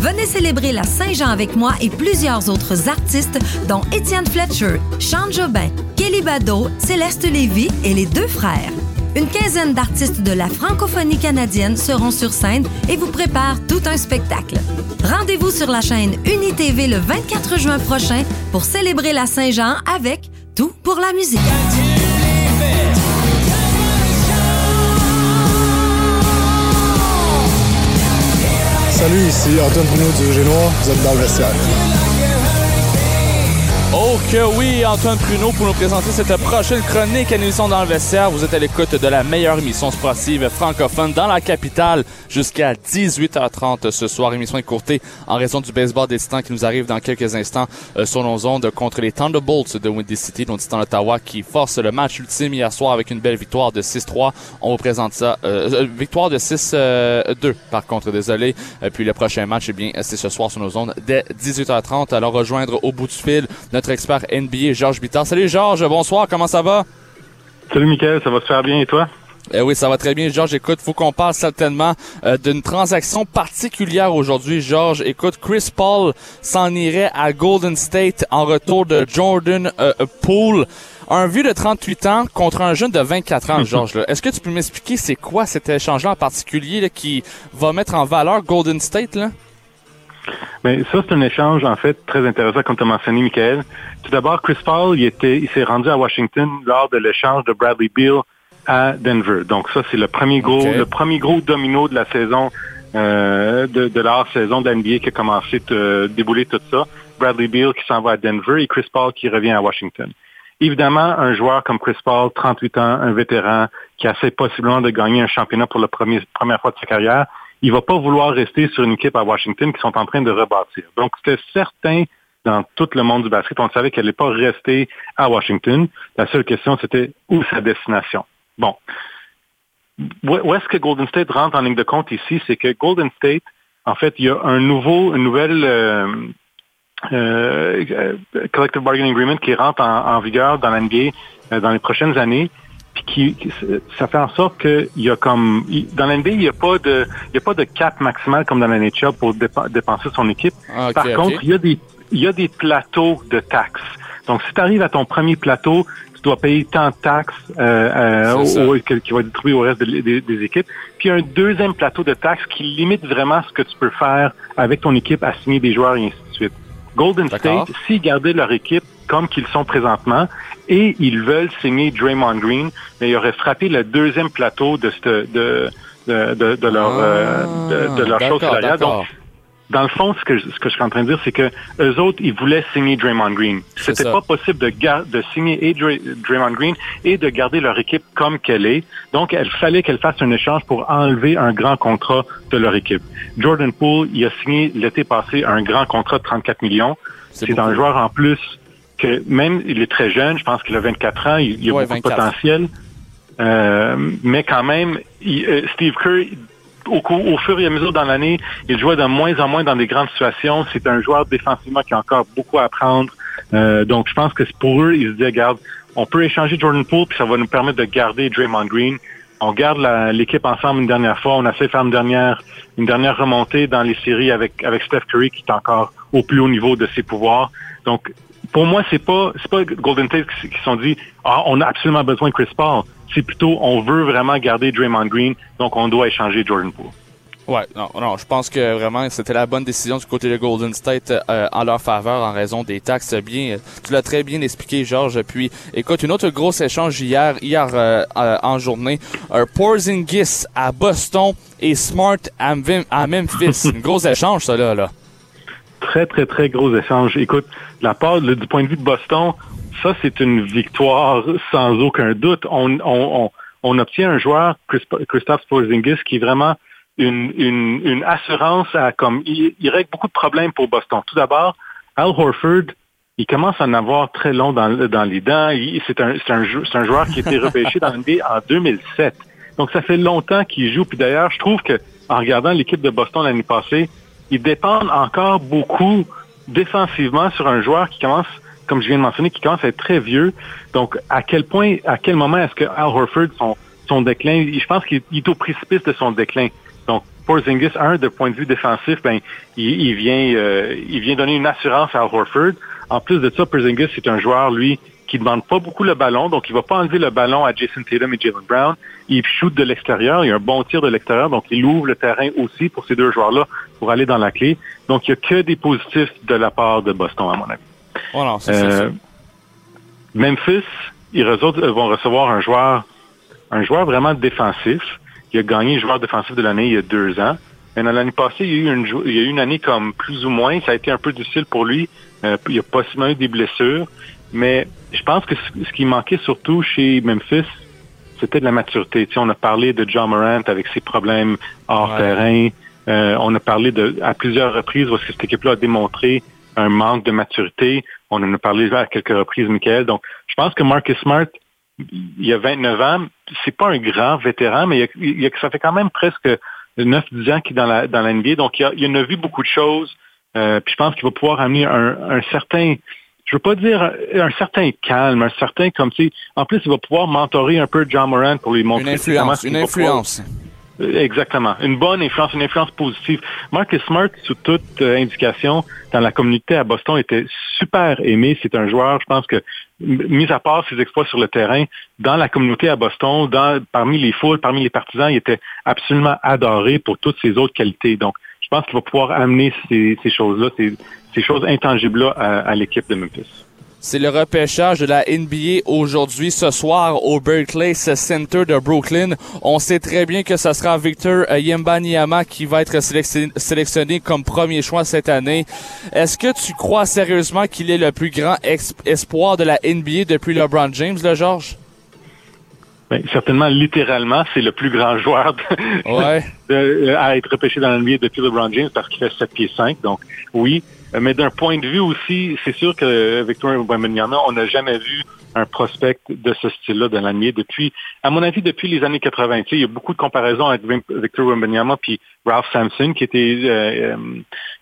Venez célébrer la Saint-Jean avec moi et plusieurs autres artistes, dont Étienne Fletcher, Sean Jobin, Kelly Bado, Céleste Lévy et les deux frères. Une quinzaine d'artistes de la francophonie canadienne seront sur scène et vous préparent tout un spectacle. Rendez-vous sur la chaîne UniTV le 24 juin prochain pour célébrer la Saint-Jean avec Tout pour la musique. Salut, ici Antoine Bruno du Génois, vous êtes dans le vestiaire. Oh que oui, Antoine Pruneau pour nous présenter cette prochaine chronique à l'émission dans le vestiaire. Vous êtes à l'écoute de la meilleure émission sportive francophone dans la capitale jusqu'à 18h30 ce soir. Émission écourtée en raison du baseball des titans qui nous arrive dans quelques instants euh, sur nos ondes contre les Thunderbolts de Windy City, nos titans d'Ottawa qui force le match ultime hier soir avec une belle victoire de 6-3. On vous présente ça. Euh, euh, victoire de 6-2 par contre, désolé. Euh, puis le prochain match, eh bien, c'est ce soir sur nos ondes dès 18h30. Alors rejoindre au bout du fil notre expert NBA, Georges Bittard. Salut Georges, bonsoir, comment ça va? Salut Michael, ça va se faire bien et toi? Eh oui, ça va très bien, Georges. Écoute, faut qu'on parle certainement euh, d'une transaction particulière aujourd'hui, Georges. Écoute, Chris Paul s'en irait à Golden State en retour de Jordan euh, Poole. Un vieux de 38 ans contre un jeune de 24 ans, <laughs> Georges. Est-ce que tu peux m'expliquer c'est quoi cet échange-là en particulier là, qui va mettre en valeur Golden State? Là? Mais ça, c'est un échange, en fait, très intéressant, comme tu as mentionné, Michael. Tout d'abord, Chris Paul, il, était, il s'est rendu à Washington lors de l'échange de Bradley Beal à Denver. Donc ça, c'est le premier gros, le premier gros domino de la saison, euh, de, de la saison de qui a commencé à débouler tout ça. Bradley Beal qui s'en va à Denver et Chris Paul qui revient à Washington. Évidemment, un joueur comme Chris Paul, 38 ans, un vétéran, qui essaie possiblement de gagner un championnat pour la première fois de sa carrière, il va pas vouloir rester sur une équipe à Washington qui sont en train de rebâtir. Donc, c'était certain dans tout le monde du basket. On savait qu'elle n'allait pas rester à Washington. La seule question, c'était où sa destination. Bon. Où est-ce que Golden State rentre en ligne de compte ici? C'est que Golden State, en fait, il y a un nouveau, une nouvelle euh, euh, euh, collective bargaining agreement qui rentre en, vigueur dans l'NBA dans les prochaines années. Puis qui, ça fait en sorte que il y a comme dans l'NBA, il n'y a pas de il y a pas de cap maximal comme dans la NHL pour dépenser son équipe. Ah, Par contre, il y a des il y a des plateaux de taxes. Donc, si tu arrives à ton premier plateau, tu dois payer tant de taxes euh, euh, au- au- qui va être distribué au reste de- des, des équipes. Puis, il y a un deuxième plateau de taxes qui limite vraiment ce que tu peux faire avec ton équipe à signer des joueurs et ainsi de suite. Golden. State, s'ils gardaient leur équipe comme qu'ils sont présentement et ils veulent signer Draymond Green, mais ils auraient frappé le deuxième plateau de, cette- de, de, de, de leur, euh, de, de leur Ah, chose salariale. Donc, dans le fond, ce que, je- ce que je suis en train de dire, c'est que eux autres, ils voulaient signer Draymond Green. C'était pas possible de, gar- de signer et Dray- Draymond Green et de garder leur équipe comme qu'elle est. Donc, il fallait qu'elle fasse un échange pour enlever un grand contrat de leur équipe. Jordan Poole, il a signé l'été passé un grand contrat de 34 millions. C'est un joueur en plus que même il est très jeune, je pense qu'il a 24 ans, il, il a Ouais, beaucoup 24. de potentiel. Euh, mais quand même, il- euh, Steve Kerr, au, fur et à mesure dans l'année, il jouait de moins en moins dans des grandes situations. C'est un joueur défensivement qui a encore beaucoup à apprendre. Euh, donc, je pense que c'est pour eux, ils se disaient, regarde, on peut échanger Jordan Poole, puis ça va nous permettre de garder Draymond Green. On garde l'équipe ensemble une dernière fois. On a fait faire une dernière, une dernière remontée dans les séries avec, avec Steph Curry, qui est encore au plus haut niveau de ses pouvoirs. Donc, pour moi, c'est pas, c'est pas Golden State qui, qui sont dit, ah, on a absolument besoin de Chris Paul. C'est plutôt, on veut vraiment garder Draymond Green, donc on doit échanger Jordan Poole. Ouais, non, non, je pense que vraiment c'était la bonne décision du côté de Golden State euh, en leur faveur en raison des taxes. Bien, tu l'as très bien expliqué, Georges. Puis, écoute, une autre grosse échange hier, hier euh, euh, en journée, un Porzingis à Boston et Smart à, Mem- à Memphis. <laughs> une grosse échange, ça là, là. Très, très, très gros échange. Écoute, la part du point de vue de Boston, ça, c'est une victoire sans aucun doute. On, obtient un joueur, Chris- Christophe Porzingis, qui est vraiment une, assurance à comme il, règle beaucoup de problèmes pour Boston. Tout d'abord, Al Horford, il commence à en avoir très long dans, les dents. C'est un joueur qui a été repêché dans l'NBA en 2007. Donc, ça fait longtemps qu'il joue. Puis d'ailleurs, je trouve que en regardant l'équipe de Boston l'année passée, ils dépendent encore beaucoup défensivement sur un joueur qui commence, comme je viens de mentionner, qui commence à être très vieux. Donc, à quel point, à quel moment est-ce que Al Horford, son, son déclin, je pense qu'il est au précipice de son déclin. Donc, Porzingis, un, de point de vue défensif, ben, il, vient, euh, il vient donner une assurance à Al Horford. En plus de ça, Porzingis, c'est un joueur, lui, qui demande pas beaucoup le ballon, donc il va pas enlever le ballon à Jason Tatum et Jalen Brown. Il shoot de l'extérieur, il y a un bon tir de l'extérieur, donc il ouvre le terrain aussi pour ces deux joueurs-là pour aller dans la clé. Donc, il y a que des positifs de la part de Boston, à mon avis. Oh non, ça, c'est Euh, ça. Memphis, ils euh, vont recevoir un joueur, un joueur vraiment défensif. Il a gagné joueur défensif de l'année il y a deux ans. Mais dans l'année passée, il y, a eu une, il y a eu une année comme plus ou moins. Ça a été un peu difficile pour lui. Euh, il a possiblement eu des blessures. Mais je pense que ce, qui manquait surtout chez Memphis, c'était de la maturité. Tu sais, on a parlé de John Morant avec ses problèmes hors Ouais. terrain. Euh, on a parlé de, à plusieurs reprises parce que cette équipe-là a démontré un manque de maturité. On en a parlé à quelques reprises, Michael. Donc, je pense que Marcus Smart, il y a 29 ans, c'est pas un grand vétéran, mais il y a, y a- ça fait quand même presque 9-10 ans qu'il est dans la, dans la NBA. Donc, il, a, il en a vu beaucoup de choses. Euh, puis je pense qu'il va pouvoir amener un, un certain, je veux pas dire un, certain calme, un certain comme sais, en plus il va pouvoir mentorer un peu John Moran pour lui montrer Une influence, une influence. pouvoir- Euh, Exactement. Une bonne influence, une influence positive. Marcus Smart, sous toute euh, indication, dans la communauté à Boston, était super aimé. C'est un joueur, je pense que, mis à part ses exploits sur le terrain, dans la communauté à Boston, dans, parmi les foules, parmi les partisans, il était absolument adoré pour toutes ses autres qualités. Donc, pense qu'il va pouvoir amener ces, choses-là, ces, choses intangibles-là à, l'équipe de Memphis. C'est le repêchage de la NBA aujourd'hui, ce soir, au Berkeley Center de Brooklyn. On sait très bien que ce sera Victor euh, Yembanyama qui va être sélectionné, comme premier choix cette année. Est-ce que tu crois sérieusement qu'il est le plus grand espoir de la NBA depuis LeBron James, là, Georges? Ben, certainement, littéralement, c'est le plus grand joueur de- Ouais. <laughs> de- à être repêché dans l'NBA depuis LeBron James parce qu'il fait 7 pieds 5. Donc, oui. Euh, Mais d'un point de vue aussi, c'est sûr que Victor Wembanyama, on n'a jamais vu un prospect de ce style-là dans l'NBA depuis, à mon avis, depuis les années 80. Tu sais, il y a beaucoup de comparaisons avec Victor Wembanyama puis Ralph Sampson qui était euh, euh,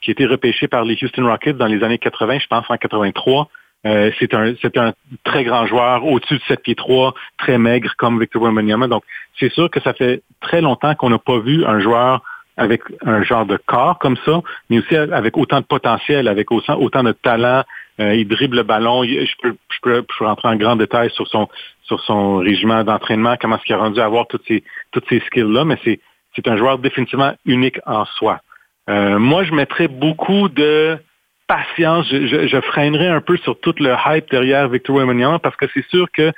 qui était repêché par les Houston Rockets dans les années 80, je pense en 83. Euh, c'est un un très grand joueur au-dessus de 7 pieds 3, très maigre comme Victor Wembanyama. Donc c'est sûr que ça fait très longtemps qu'on n'a pas vu un joueur avec un genre de corps comme ça, mais aussi avec autant de potentiel, avec autant, autant de talent. Euh, il dribble le ballon. Je, peux, je, peux, je peux rentrer en grand détail sur son sur son régiment d'entraînement, comment est-ce qu'il a rendu à avoir toutes ces toutes ces skills-là, mais c'est c'est un joueur définitivement unique en soi. Euh, moi, je mettrais beaucoup de patience. Je, je, je freinerais un peu sur tout le hype derrière Victor Wembanyama parce que c'est sûr que,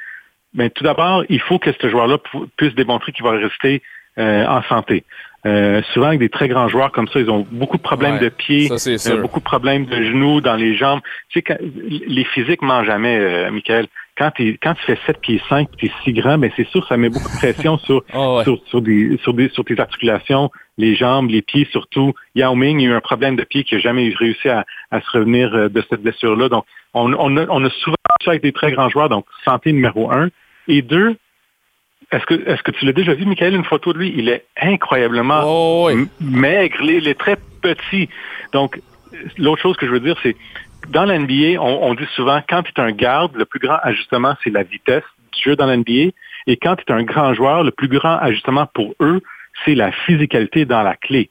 ben, tout d'abord, il faut que ce joueur-là pu- puisse démontrer qu'il va rester euh, en santé. Euh, souvent, avec des très grands joueurs comme ça, ils ont beaucoup de problèmes Ouais, de pieds, ça, euh, beaucoup de problèmes de genoux, dans les jambes. Tu sais, quand- les physiques mentent jamais, euh, Michael. Quand, tu fais 7 pieds 5 tu es si grand, mais c'est sûr ça met beaucoup de pression sur, <laughs> Ah ouais. sur, sur, des, sur, des, sur tes articulations, les jambes, les pieds surtout. Yao Ming a eu un problème de pied qui n'a jamais réussi à, à se revenir euh, de cette blessure-là. Donc, on, on, a, on a souvent ça avec des très grands joueurs. Donc, santé numéro un. Et deux, est-ce que, est-ce que tu l'as déjà vu, Michael, une photo de lui? Il est incroyablement Oh, oui. maigre, il est, il est très petit. Donc, l'autre chose que je veux dire, c'est dans l'NBA, on, on dit souvent, quand tu es un garde, le plus grand ajustement, c'est la vitesse du jeu dans l'NBA. Et quand tu es un grand joueur, le plus grand ajustement pour eux, c'est la physicalité dans la clé.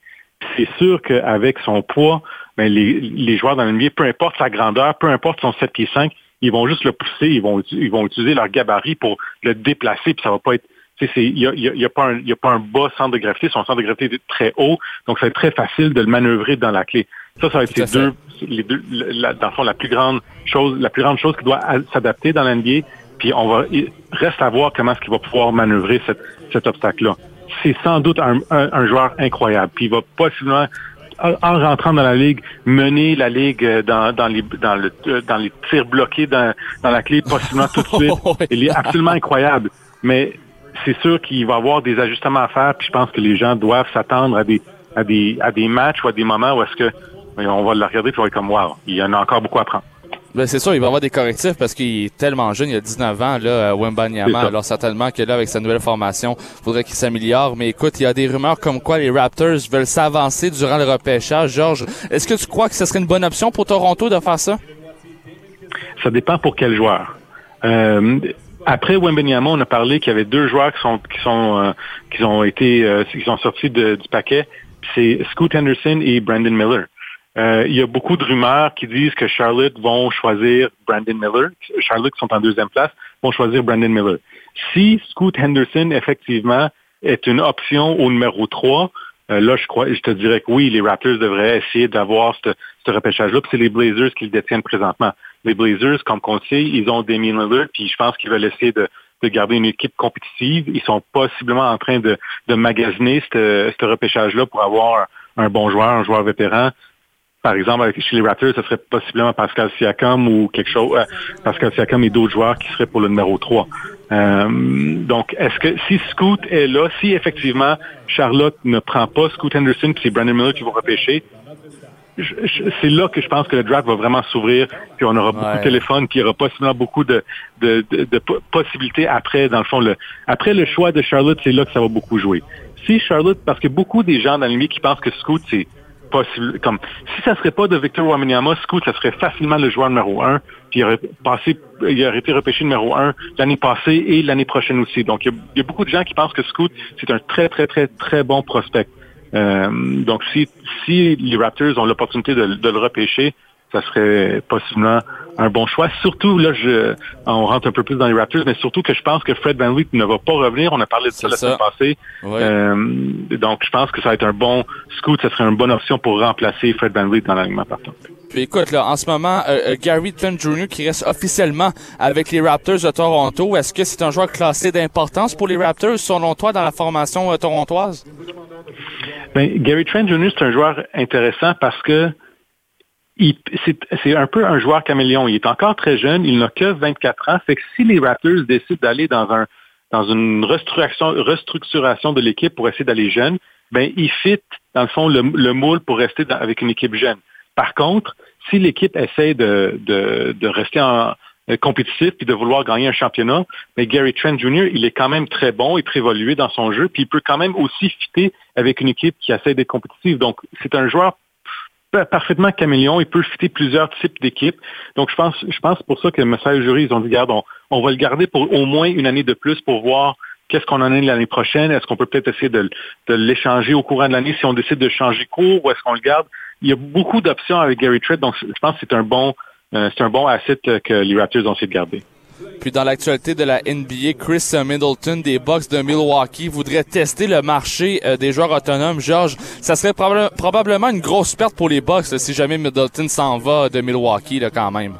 C'est sûr qu'avec son poids, ben, les, les joueurs dans l'NBA, peu importe sa grandeur, peu importe son 7 pieds 5, ils vont juste le pousser, ils vont, ils vont utiliser leur gabarit pour le déplacer, puis ça va pas être c'est- il n'y a, y a- y a pas un- a pas un bas centre de gravité, son centre de gravité est très haut, donc être très facile de le manœuvrer dans la clé. Ça, ça va être deux, les deux, la- dans le fond, la plus grande chose, la plus grande chose qui doit s'adapter dans l'NBA, puis on va, il reste à voir comment est-ce qu'il va pouvoir manœuvrer cette, cet obstacle-là. C'est sans doute un, un- un joueur incroyable, puis il va possiblement en en rentrant dans la ligue, mener la ligue euh, dans, dans les dans le euh, dans les tirs bloqués dans, dans la clé possiblement tout de <laughs> suite. Il est absolument incroyable. Mais c'est sûr qu'il va y avoir des ajustements à faire, puis je pense que les gens doivent s'attendre à des à des à des matchs ou à des moments où est-ce que on va le regarder puis on va être comme wow, il y en a encore beaucoup à prendre. Ben, c'est sûr, il va y avoir des correctifs parce qu'il est tellement jeune, il a 19 ans, là, Wembanyama. Alors, certainement que là, avec sa nouvelle formation, faudrait qu'il s'améliore. Mais écoute, il y a des rumeurs comme quoi les Raptors veulent s'avancer durant le repêchage. Georges, est-ce que tu crois que ce serait une bonne option pour Toronto de faire ça? Ça dépend pour quel joueur. Euh, après Wembanyama, on a parlé qu'il y avait deux joueurs qui sont qui sont euh, qui ont été euh, qui sont sortis de- du paquet. C'est Scoot Henderson et Brandon Miller. Euh, il y a beaucoup de rumeurs qui disent que Charlotte vont choisir Brandon Miller. Charlotte qui sont en deuxième place vont choisir Brandon Miller. Si Scoot Henderson effectivement est une option au numéro 3, euh, là je crois je te dirais que oui, les Raptors devraient essayer d'avoir ce, ce repêchage-là. C'est les Blazers qui le détiennent présentement. Les Blazers, comme on sait, ils ont Damien Lillard, puis je pense qu'ils veulent essayer de, de garder une équipe compétitive. Ils sont possiblement en train de, de magasiner ce ce repêchage-là pour avoir un bon joueur, un joueur vétéran. Par exemple, avec, chez les Raptors, ce serait possiblement Pascal Siakam ou quelque chose, euh, Pascal Siakam et d'autres joueurs qui seraient pour le numéro 3. Euh, donc, est-ce que si Scoot est là, si effectivement Charlotte ne prend pas Scoot Henderson, puis c'est Brandon Miller qui va repêcher, c'est là que je pense que le draft va vraiment s'ouvrir, puis on aura beaucoup de téléphones, puis il y aura possiblement beaucoup de, de, de- de po- possibilités après, dans le fond, le, après le choix de Charlotte, c'est là que ça va beaucoup jouer. Si Charlotte, parce que beaucoup des gens dans le milieu qui pensent que Scoot, c'est possible, comme, si ça serait pas de Victor Wembanyama, Scoot, ça serait facilement le joueur numéro un, puis il aurait passé, il aurait été repêché numéro un l'année passée et l'année prochaine aussi. Donc, il y, a, il y a beaucoup de gens qui pensent que Scoot, c'est un très, très, très, très bon prospect. Euh, donc, si, si les Raptors ont l'opportunité de, de le repêcher, ça serait possiblement un bon choix. Surtout, là, je, on rentre un peu plus dans les Raptors, mais surtout que je pense que Fred Van ne va pas revenir. On a parlé de ça la semaine passée. Ouais. Euh, donc, je pense que ça va être un bon scout. Ça serait une bonne option pour remplacer Fred Van dans l'alignement partant. Puis écoute, là, en ce moment, euh, euh, Gary Trent Jr. qui reste officiellement avec les Raptors de Toronto, est-ce que c'est un joueur classé d'importance pour les Raptors, selon toi, dans la formation euh, torontoise? Ben, Gary Trent Jr., c'est un joueur intéressant parce que c'est un peu un joueur caméléon. Il est encore très jeune, il n'a que 24 ans. Fait que si les Raptors décident d'aller dans un dans une restructuration, de l'équipe pour essayer d'aller jeune, ben il fit dans le fond le, le moule pour rester avec une équipe jeune. Par contre, si l'équipe essaie de, rester en euh, compétitif puis de vouloir gagner un championnat, mais Gary Trent Jr., il est quand même très bon et très évolué dans son jeu, puis il peut quand même aussi fitter avec une équipe qui essaie d'être compétitive. Donc, c'est un joueur parfaitement caméléon, il peut fitter plusieurs types d'équipes. Donc, je pense, je pense pour ça que du jury, ils ont dit, regarde, on, on va le garder pour au moins une année de plus pour voir qu'est-ce qu'on en a l'année prochaine. Est-ce qu'on peut peut-être essayer de, de l'échanger au courant de l'année si on décide de changer court ou est-ce qu'on le garde? Il y a beaucoup d'options avec Gary Trent, donc je pense que c'est un bon, euh, c'est un bon asset euh, que les Raptors ont essayé de garder. Puis dans l'actualité de la NBA, Chris Middleton des Bucks de Milwaukee voudrait tester le marché euh, des joueurs autonomes. Georges, ça serait probable- probablement une grosse perte pour les Bucks là, si jamais Middleton s'en va de Milwaukee là, quand même.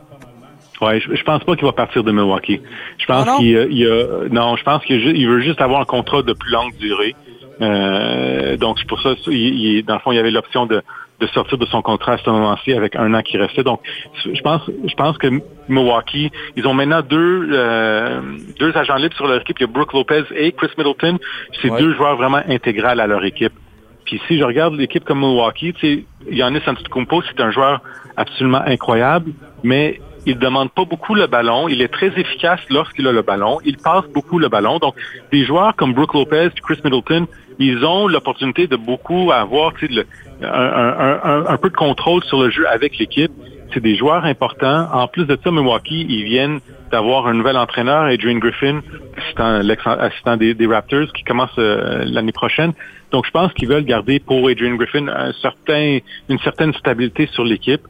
Ouais, je, je pense pas qu'il va partir de Milwaukee. Je pense Ah qu'il euh, a- non, je pense qu'il veut juste avoir un contrat de plus longue durée. Euh, donc c'est pour ça, il, il- dans le fond, il y avait l'option de, de sortir de son contrat à ce moment-ci avec un an qui restait. Donc je pense, je pense que Milwaukee, ils ont maintenant deux euh, deux agents libres sur leur équipe. Il y a Brooke Lopez et Chris Middleton. C'est Ouais. deux joueurs vraiment intégrales à leur équipe. Puis si je regarde l'équipe comme Milwaukee, tu sais, Giannis Antetokounmpo, c'est un joueur absolument incroyable, mais il demande pas beaucoup le ballon. Il est très efficace lorsqu'il a le ballon. Il passe beaucoup le ballon. Donc, des joueurs comme Brooke Lopez, Chris Middleton, ils ont l'opportunité de beaucoup avoir un, un- peu de contrôle sur le jeu avec l'équipe. C'est des joueurs importants. En plus de ça, Milwaukee, ils viennent d'avoir un nouvel entraîneur, Adrian Griffin, assistant, l'ex-assistant des, des Raptors, qui commence euh, l'année prochaine. Donc, je pense qu'ils veulent garder pour Adrian Griffin un certain, une certaine stabilité sur l'équipe.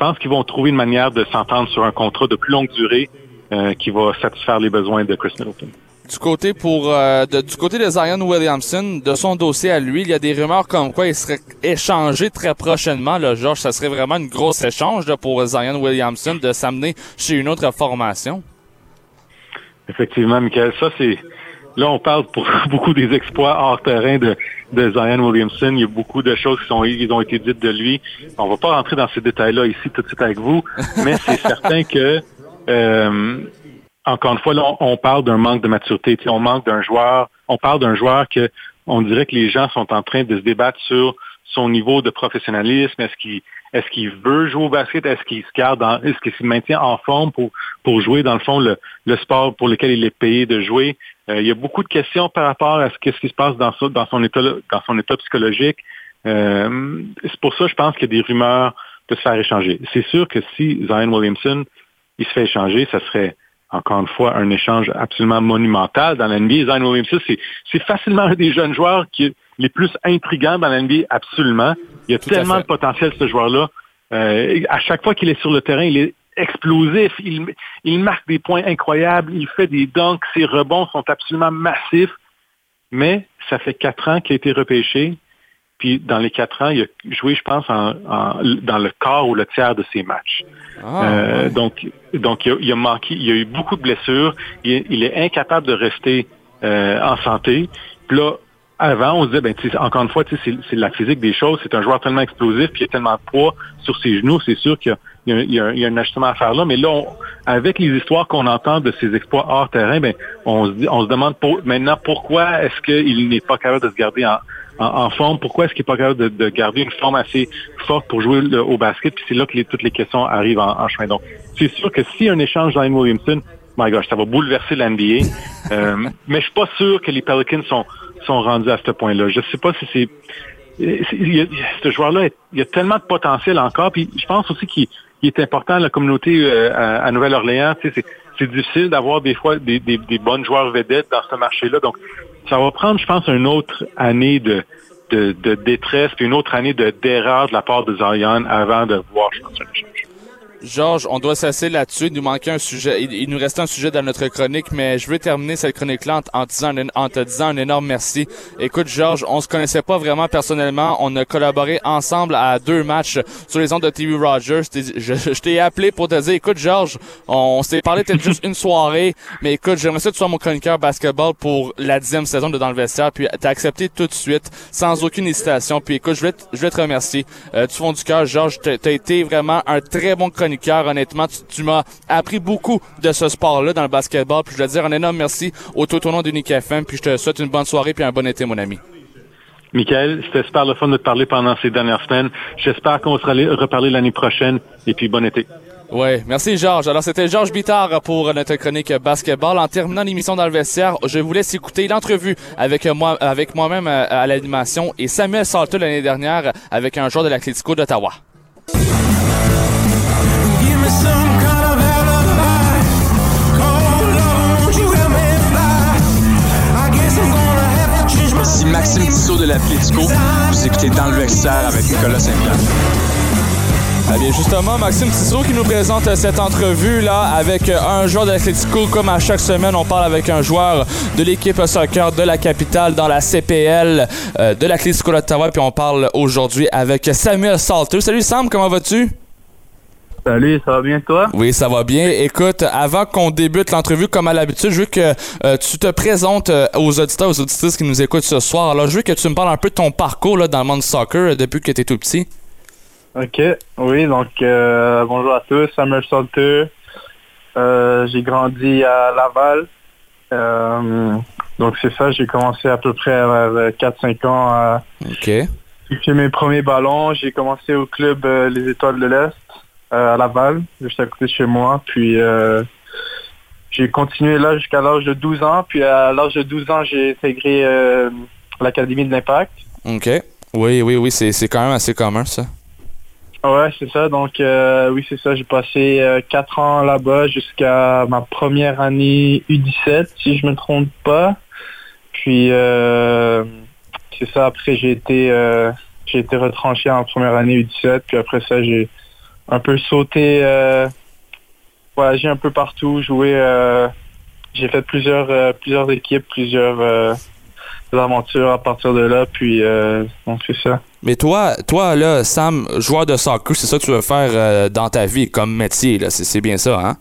Je pense qu'ils vont trouver une manière de s'entendre sur un contrat de plus longue durée euh, qui va satisfaire les besoins de Chris Middleton. Du côté pour euh, de- du côté de Zion Williamson, de son dossier à lui, il y a des rumeurs comme quoi il serait échangé très prochainement. Là, Georges, ça serait vraiment une grosse échange là, pour Zion Williamson de s'amener chez une autre formation. Effectivement, Michael, ça c'est là on parle pour <laughs> beaucoup des exploits hors terrain de, de Zion Williamson. Il y a beaucoup de choses qui sont qui ont été dites de lui. On va pas rentrer dans ces détails-là ici tout de suite avec vous, <laughs> mais c'est certain que euh, encore une fois, là, on, on parle d'un manque de maturité. On manque d'un joueur. On parle d'un joueur que on dirait que les gens sont en train de se débattre sur son niveau de professionnalisme. Est-ce qu'il est-ce qu'il veut jouer au basket? Est-ce qu'il se garde en- est-ce qu'il se maintient en forme pour, pour jouer, dans le fond, le, le sport pour lequel il est payé de jouer? Euh, il y a beaucoup de questions par rapport à ce, qu'est-ce qui se passe dans, ça, dans, son, état, dans son état psychologique. Euh, c'est pour ça, je pense qu'il y a des rumeurs de se faire échanger. C'est sûr que si Zion Williamson, il se fait échanger, ça serait encore une fois un échange absolument monumental dans la NBA. Zion Williamson, c'est, facilement un des jeunes joueurs qui les plus intrigants dans la NBA, absolument. Il y a Tout tellement de potentiel, ce joueur-là. Euh, à chaque fois qu'il est sur le terrain, il est explosif. Il, il marque des points incroyables. Il fait des dunks. Ses rebonds sont absolument massifs. Mais ça fait quatre ans qu'il a été repêché. Puis dans les quatre ans, il a joué, je pense, en, en- dans le quart ou le tiers de ses matchs. Ah, Euh, ouais. donc, donc il, a, il a manqué, il a eu beaucoup de blessures. Il, est- il est incapable de rester euh, en santé. Puis là, avant, on se disait, ben, encore une fois, c'est la physique des choses. C'est un joueur tellement explosif, puis il y a tellement de poids sur ses genoux. C'est sûr qu'il y a- il y, a, il y un ajustement à faire là. Mais là, on- avec les histoires qu'on entend de ses exploits hors terrain, ben, on se, dit, on se demande pour- maintenant pourquoi est-ce qu'il n'est pas capable de se garder en, en, en forme? Pourquoi est-ce qu'il n'est pas capable de, de garder une forme assez forte pour jouer le- au basket? Puis c'est là que les- toutes les questions arrivent en, en chemin. Donc, c'est sûr que a un échange dans Williamson, my gosh, ça va bouleverser l'NBA. <laughs> Euh, mais je suis pas sûr que les Pelicans sont, sont rendus à ce point-là. Je sais pas si c'est... a- ce joueur-là, il y a tellement de potentiel encore. Puis je pense aussi qu'il il est important, la communauté euh, à, Nouvelle-Orléans. C'est, difficile d'avoir des fois des, bonnes joueurs vedettes dans ce marché-là. Donc, ça va prendre, je pense, une autre année de détresse, puis une autre année de d'erreur de la part de Zion avant de voir, je pense, un échange. Georges, on doit s'asseoir là-dessus. Il nous manquait un sujet. Il, nous restait un sujet dans notre chronique, mais je veux terminer cette chronique-là en, te disant un énorme merci. Écoute, Georges, on se connaissait pas vraiment personnellement. On a collaboré ensemble à deux matchs sur les ondes de TV Rogers. Je, t'ai- appelé pour te dire, écoute, Georges, on, s'est parlé peut-être juste une soirée, mais écoute, j'aimerais que tu sois mon chroniqueur basketball pour la dixième saison de Dans le vestiaire. Puis t'as accepté tout de suite, sans aucune hésitation. Puis écoute, je voulais te, je voulais te remercier. Euh, du fond du cœur, Georges, t'as été vraiment un très bon chroniqueur. Honnêtement, tu, tu m'as appris beaucoup de ce sport-là dans le basketball. Puis je veux dire un énorme merci au tout au nom d'Unique FM. Puis je te souhaite une bonne soirée puis un bon été, mon ami. Michael, c'était super le fun de te parler pendant ces dernières semaines. J'espère qu'on sera reparler l'année prochaine. Et puis, bon été. Ouais, merci Georges. Alors c'était Georges Bittard pour notre chronique basketball. En terminant l'émission dans le vestiaire, je vous laisse écouter l'entrevue avec moi, avec moi-même euh, à l'animation et Samuel Salter l'année dernière avec un joueur de l'Atlético d'Ottawa. Ici Maxime Tissot de l'Atlético. Vous écoutez Dans le vestiaire avec Nicolas Saint-Pierre. Eh bien, justement, Maxime Tissot qui nous présente cette entrevue-là avec un joueur de l'Atlético. Comme à chaque semaine, on parle avec un joueur de l'équipe soccer de la capitale dans la CPL euh, de l'Atlético d'Ottawa. Puis on parle aujourd'hui avec Samuel Salter. Salut Sam, comment vas-tu? Salut, ça va bien toi? Oui, ça va bien. Écoute, avant qu'on débute l'entrevue, comme à l'habitude, je veux que euh, tu te présentes euh, aux auditeurs, aux auditrices qui nous écoutent ce soir. Alors, je veux que tu me parles un peu de ton parcours là, dans le monde du soccer euh, depuis que tu es tout petit. Ok, oui, donc euh, bonjour à tous, Samuel Salter. Euh, j'ai grandi à Laval. Donc c'est ça, j'ai commencé à peu près à 4-5 ans à OK. toucher mes premiers ballons. J'ai commencé au club Les Étoiles de l'Est à Laval, juste à côté de chez moi. Puis euh, j'ai continué là jusqu'à l'âge de 12 ans. Puis à l'âge de 12 ans, j'ai intégré euh, l'Académie de l'Impact. OK. Oui, oui, oui, c'est quand même assez commun, ça. Ouais, c'est ça. Donc, euh, oui, c'est ça. J'ai passé euh, quatre ans là-bas jusqu'à ma première année U17, si je me trompe pas. Puis, euh, c'est ça. Après, j'ai été, euh, j'ai été retranché en première année U17. Puis après ça, j'ai un peu sauté, euh, voyagé un peu partout, joué. euh, j'ai fait plusieurs, euh, plusieurs équipes, plusieurs aventures à partir de là. Puis, donc c'est ça. Mais toi, toi là, Sam, joueur de soccer, c'est ça que tu veux faire dans ta vie comme métier, là. C'est c'est bien ça, hein?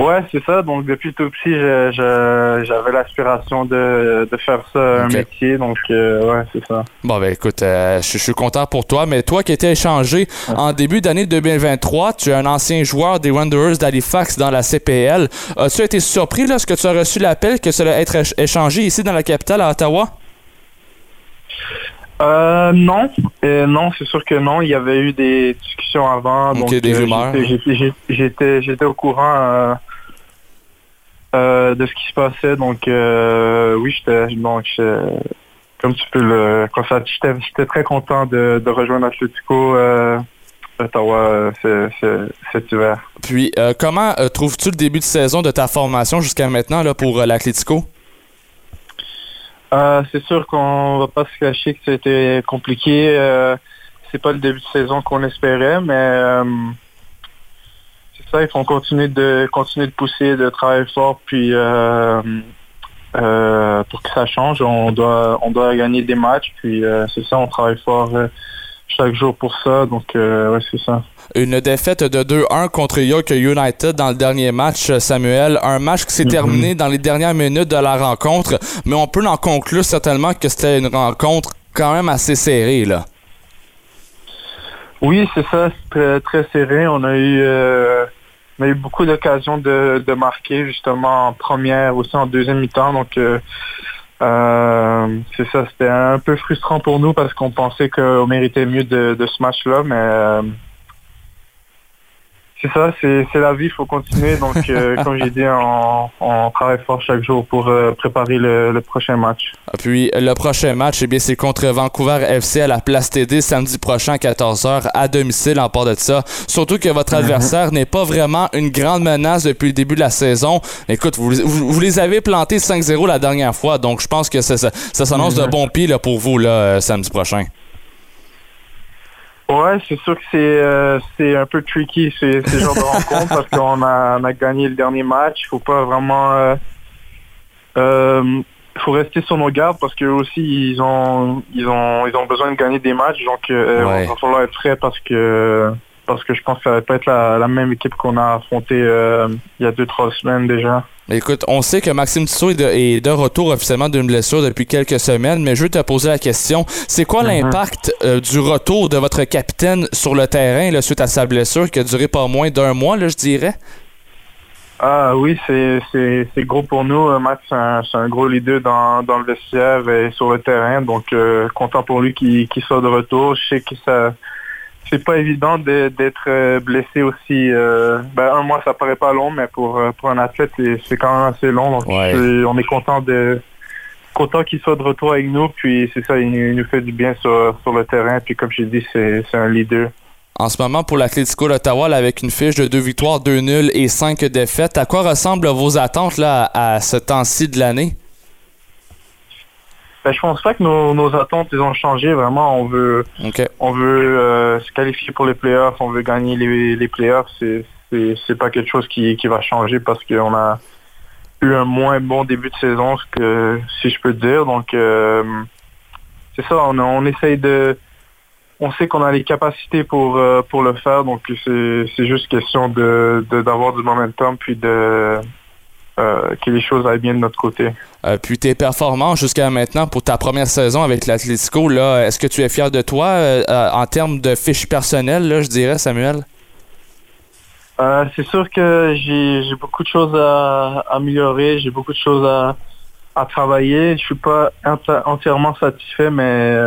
Ouais, c'est ça. Donc depuis tout petit, j'avais l'aspiration de, de faire ça un métier. Donc euh, ouais, c'est ça. Bon, ben écoute, euh, je suis content pour toi, mais toi qui étais échangé en début d'année 2023, tu es un ancien joueur des Wanderers d'Halifax dans la CPL. As-tu été surpris lorsque tu as reçu l'appel que allait être éch- échangé ici dans la capitale, à Ottawa? Euh, non, Euh, non, c'est sûr que non. Il y avait eu des discussions avant. Donc des euh, rumeurs. j'étais au courant euh, de ce qui se passait. Donc euh, oui, j'étais, donc comme tu peux le constater, j'étais, très content de, de rejoindre Atletico euh, Ottawa euh, ce- ce- cet hiver. Puis, euh, comment trouves-tu le début de saison de ta formation jusqu'à maintenant là, pour l'Atlético? Euh, c'est sûr qu'on va pas se cacher que c'était compliqué. C'est pas le début de saison qu'on espérait, mais il faut continuer de continuer de pousser, de travailler fort, puis euh, euh, pour que ça change, on doit on doit gagner des matchs, puis euh, c'est ça, on travaille fort euh, chaque jour pour ça, donc euh, ouais, c'est ça. une défaite de 2-1 contre York United dans le dernier match, Samuel. Un match qui s'est Mhm. terminé dans les dernières minutes de la rencontre, mais on peut en conclure certainement que c'était une rencontre quand même assez serrée, là. Oui, c'est ça, c'est très, très serré. On a eu, euh, on a eu beaucoup d'occasions de, marquer justement en première, aussi en deuxième mi-temps. Donc, euh, euh, c'est ça, c'était un peu frustrant pour nous parce qu'on pensait qu'on méritait mieux de, de ce match-là, mais euh, c'est ça, c'est c'est la vie, il faut continuer. Donc, euh, <laughs> comme j'ai dit, on, on travaille fort chaque jour pour euh, préparer le, le prochain match. Ah, Puis le prochain match, eh bien, c'est contre Vancouver FC à la Place TD samedi prochain à 14h à domicile en part de ça. Surtout que votre adversaire n'est pas vraiment une grande menace depuis le début de la saison. Écoute, vous, vous, vous les avez plantés 5-0 la dernière fois, donc je pense que ça, ça, ça s'annonce de bon pied là, pour vous là, euh, samedi prochain. Ouais, c'est sûr que c'est euh, c'est un peu tricky ces, ces genres de <laughs> rencontres parce qu'on a, on a gagné le dernier match. Il faut pas vraiment euh, euh, faut rester sur nos gardes parce que aussi ils ont ils ont ils ont besoin de gagner des matchs donc euh, Ouais. il va falloir être prêt parce que parce que je pense que ça va pas être la, la même équipe qu'on a affrontée euh, il y a deux trois semaines déjà. Écoute, on sait que Maxime Tissot est de, est de retour officiellement d'une blessure depuis quelques semaines, mais je veux te poser la question. C'est quoi l'impact euh, du retour de votre capitaine sur le terrain là, suite à sa blessure qui a duré pas moins d'un mois, là, je dirais? Ah oui, c'est gros pour nous. Euh, Max, c'est un, gros leader dans, dans le vestiaire et sur le terrain. Donc, euh, content pour lui qu'il qu'il soit de retour. Je sais que ça c'est pas évident de- d'être euh, blessé aussi. euh, ben, un mois, ça paraît pas long, mais pour, euh, pour un athlète, c'est quand même assez long. Donc, Ouais. on est content de content qu'il soit de retour avec nous. Puis c'est ça, il, nous- il nous fait du bien sur, sur le terrain. Puis comme j'ai dit, c'est un leader. En ce moment, pour l'Atlético d'Ottawa, avec une fiche de deux victoires, deux nuls et cinq défaites, à quoi ressemblent vos attentes là, à ce temps-ci de l'année? Ben, je pense pas que nos, nos attentes ils ont changé vraiment. On veut OK. on veut euh, se qualifier pour les playoffs, on veut gagner les, les playoffs. C'est c'est pas quelque chose qui, qui va changer parce qu'on a eu un moins bon début de saison, que si je peux dire. Donc euh, c'est ça, on, on essaye de on sait qu'on a les capacités pour euh, pour le faire, donc c'est c'est juste question de- d'avoir du momentum puis de euh, que les choses aillent bien de notre côté. Euh, puis tes performances jusqu'à maintenant pour ta première saison avec l'Atlético, là, est-ce que tu es fier de toi euh, en termes de fiche personnelle, là, je dirais, Samuel? C'est sûr que j'ai beaucoup de choses à, à améliorer, j'ai beaucoup de choses à, à travailler. Je suis pas enti- entièrement satisfait, mais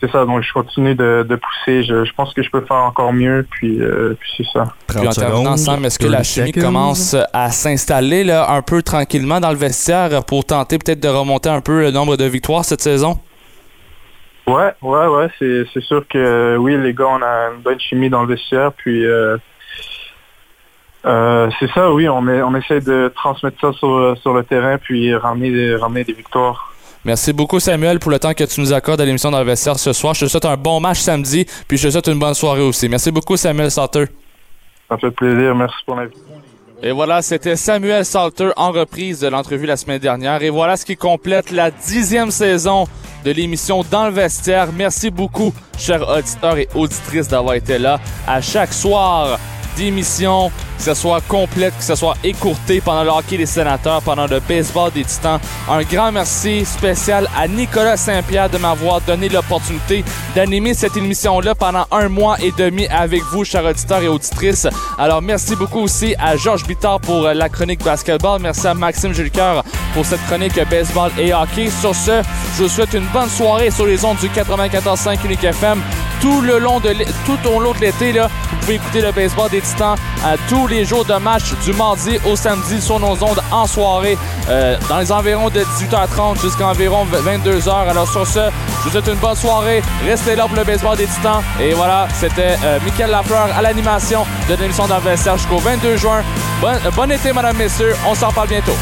c'est ça. Donc je continue de, de pousser. Je, je pense que je peux faire encore mieux. Puis, euh, puis c'est ça. Puis en terminant, Sam, est-ce que la chimie commence à s'installer là, un peu tranquillement dans le vestiaire pour tenter peut-être de remonter un peu le nombre de victoires cette saison? Ouais, ouais, ouais. C'est c'est sûr que euh, oui, les gars, on a une bonne chimie dans le vestiaire. Puis euh, euh, c'est ça, oui. On, est, on essaie de transmettre ça sur, sur le terrain puis ramener des, ramener des victoires. Merci beaucoup, Samuel, pour le temps que tu nous accordes à l'émission dans le vestiaire ce soir. Je te souhaite un bon match samedi, puis je te souhaite une bonne soirée aussi. Merci beaucoup, Samuel Sauter. Ça fait plaisir. Merci pour l'invitation. Et voilà, c'était Samuel Salter en reprise de l'entrevue la semaine dernière. Et voilà ce qui complète la dixième saison de l'émission Dans le vestiaire. Merci beaucoup, chers auditeurs et auditrices, d'avoir été là à chaque soir d'émission, ce soit complète, que ce soit écourté pendant le hockey des sénateurs, pendant le baseball des titans. Un grand merci spécial à Nicolas Saint-Pierre de m'avoir donné l'opportunité d'animer cette émission-là pendant un mois et demi avec vous, chers auditeurs et auditrices. Alors, merci beaucoup aussi à Georges Bittard pour la chronique basketball. Merci à Maxime Julcoeur pour cette chronique baseball et hockey. Sur ce, je vous souhaite une bonne soirée sur les ondes du 94.5 Unique FM. Tout le long de tout au long de l'été, vous pouvez écouter le baseball des Titans à tous les jours de match du mardi au samedi sur nos ondes en soirée euh, dans les environs de 18h30 jusqu'à environ 22h. Alors sur ce, je vous souhaite une bonne soirée. Restez là pour le baseball des Titans. Et voilà, c'était euh, Mickaël Lafleur à l'animation de l'émission d'Investisseur jusqu'au 22 juin. Bon, bon été, madame, messieurs. On s'en parle bientôt.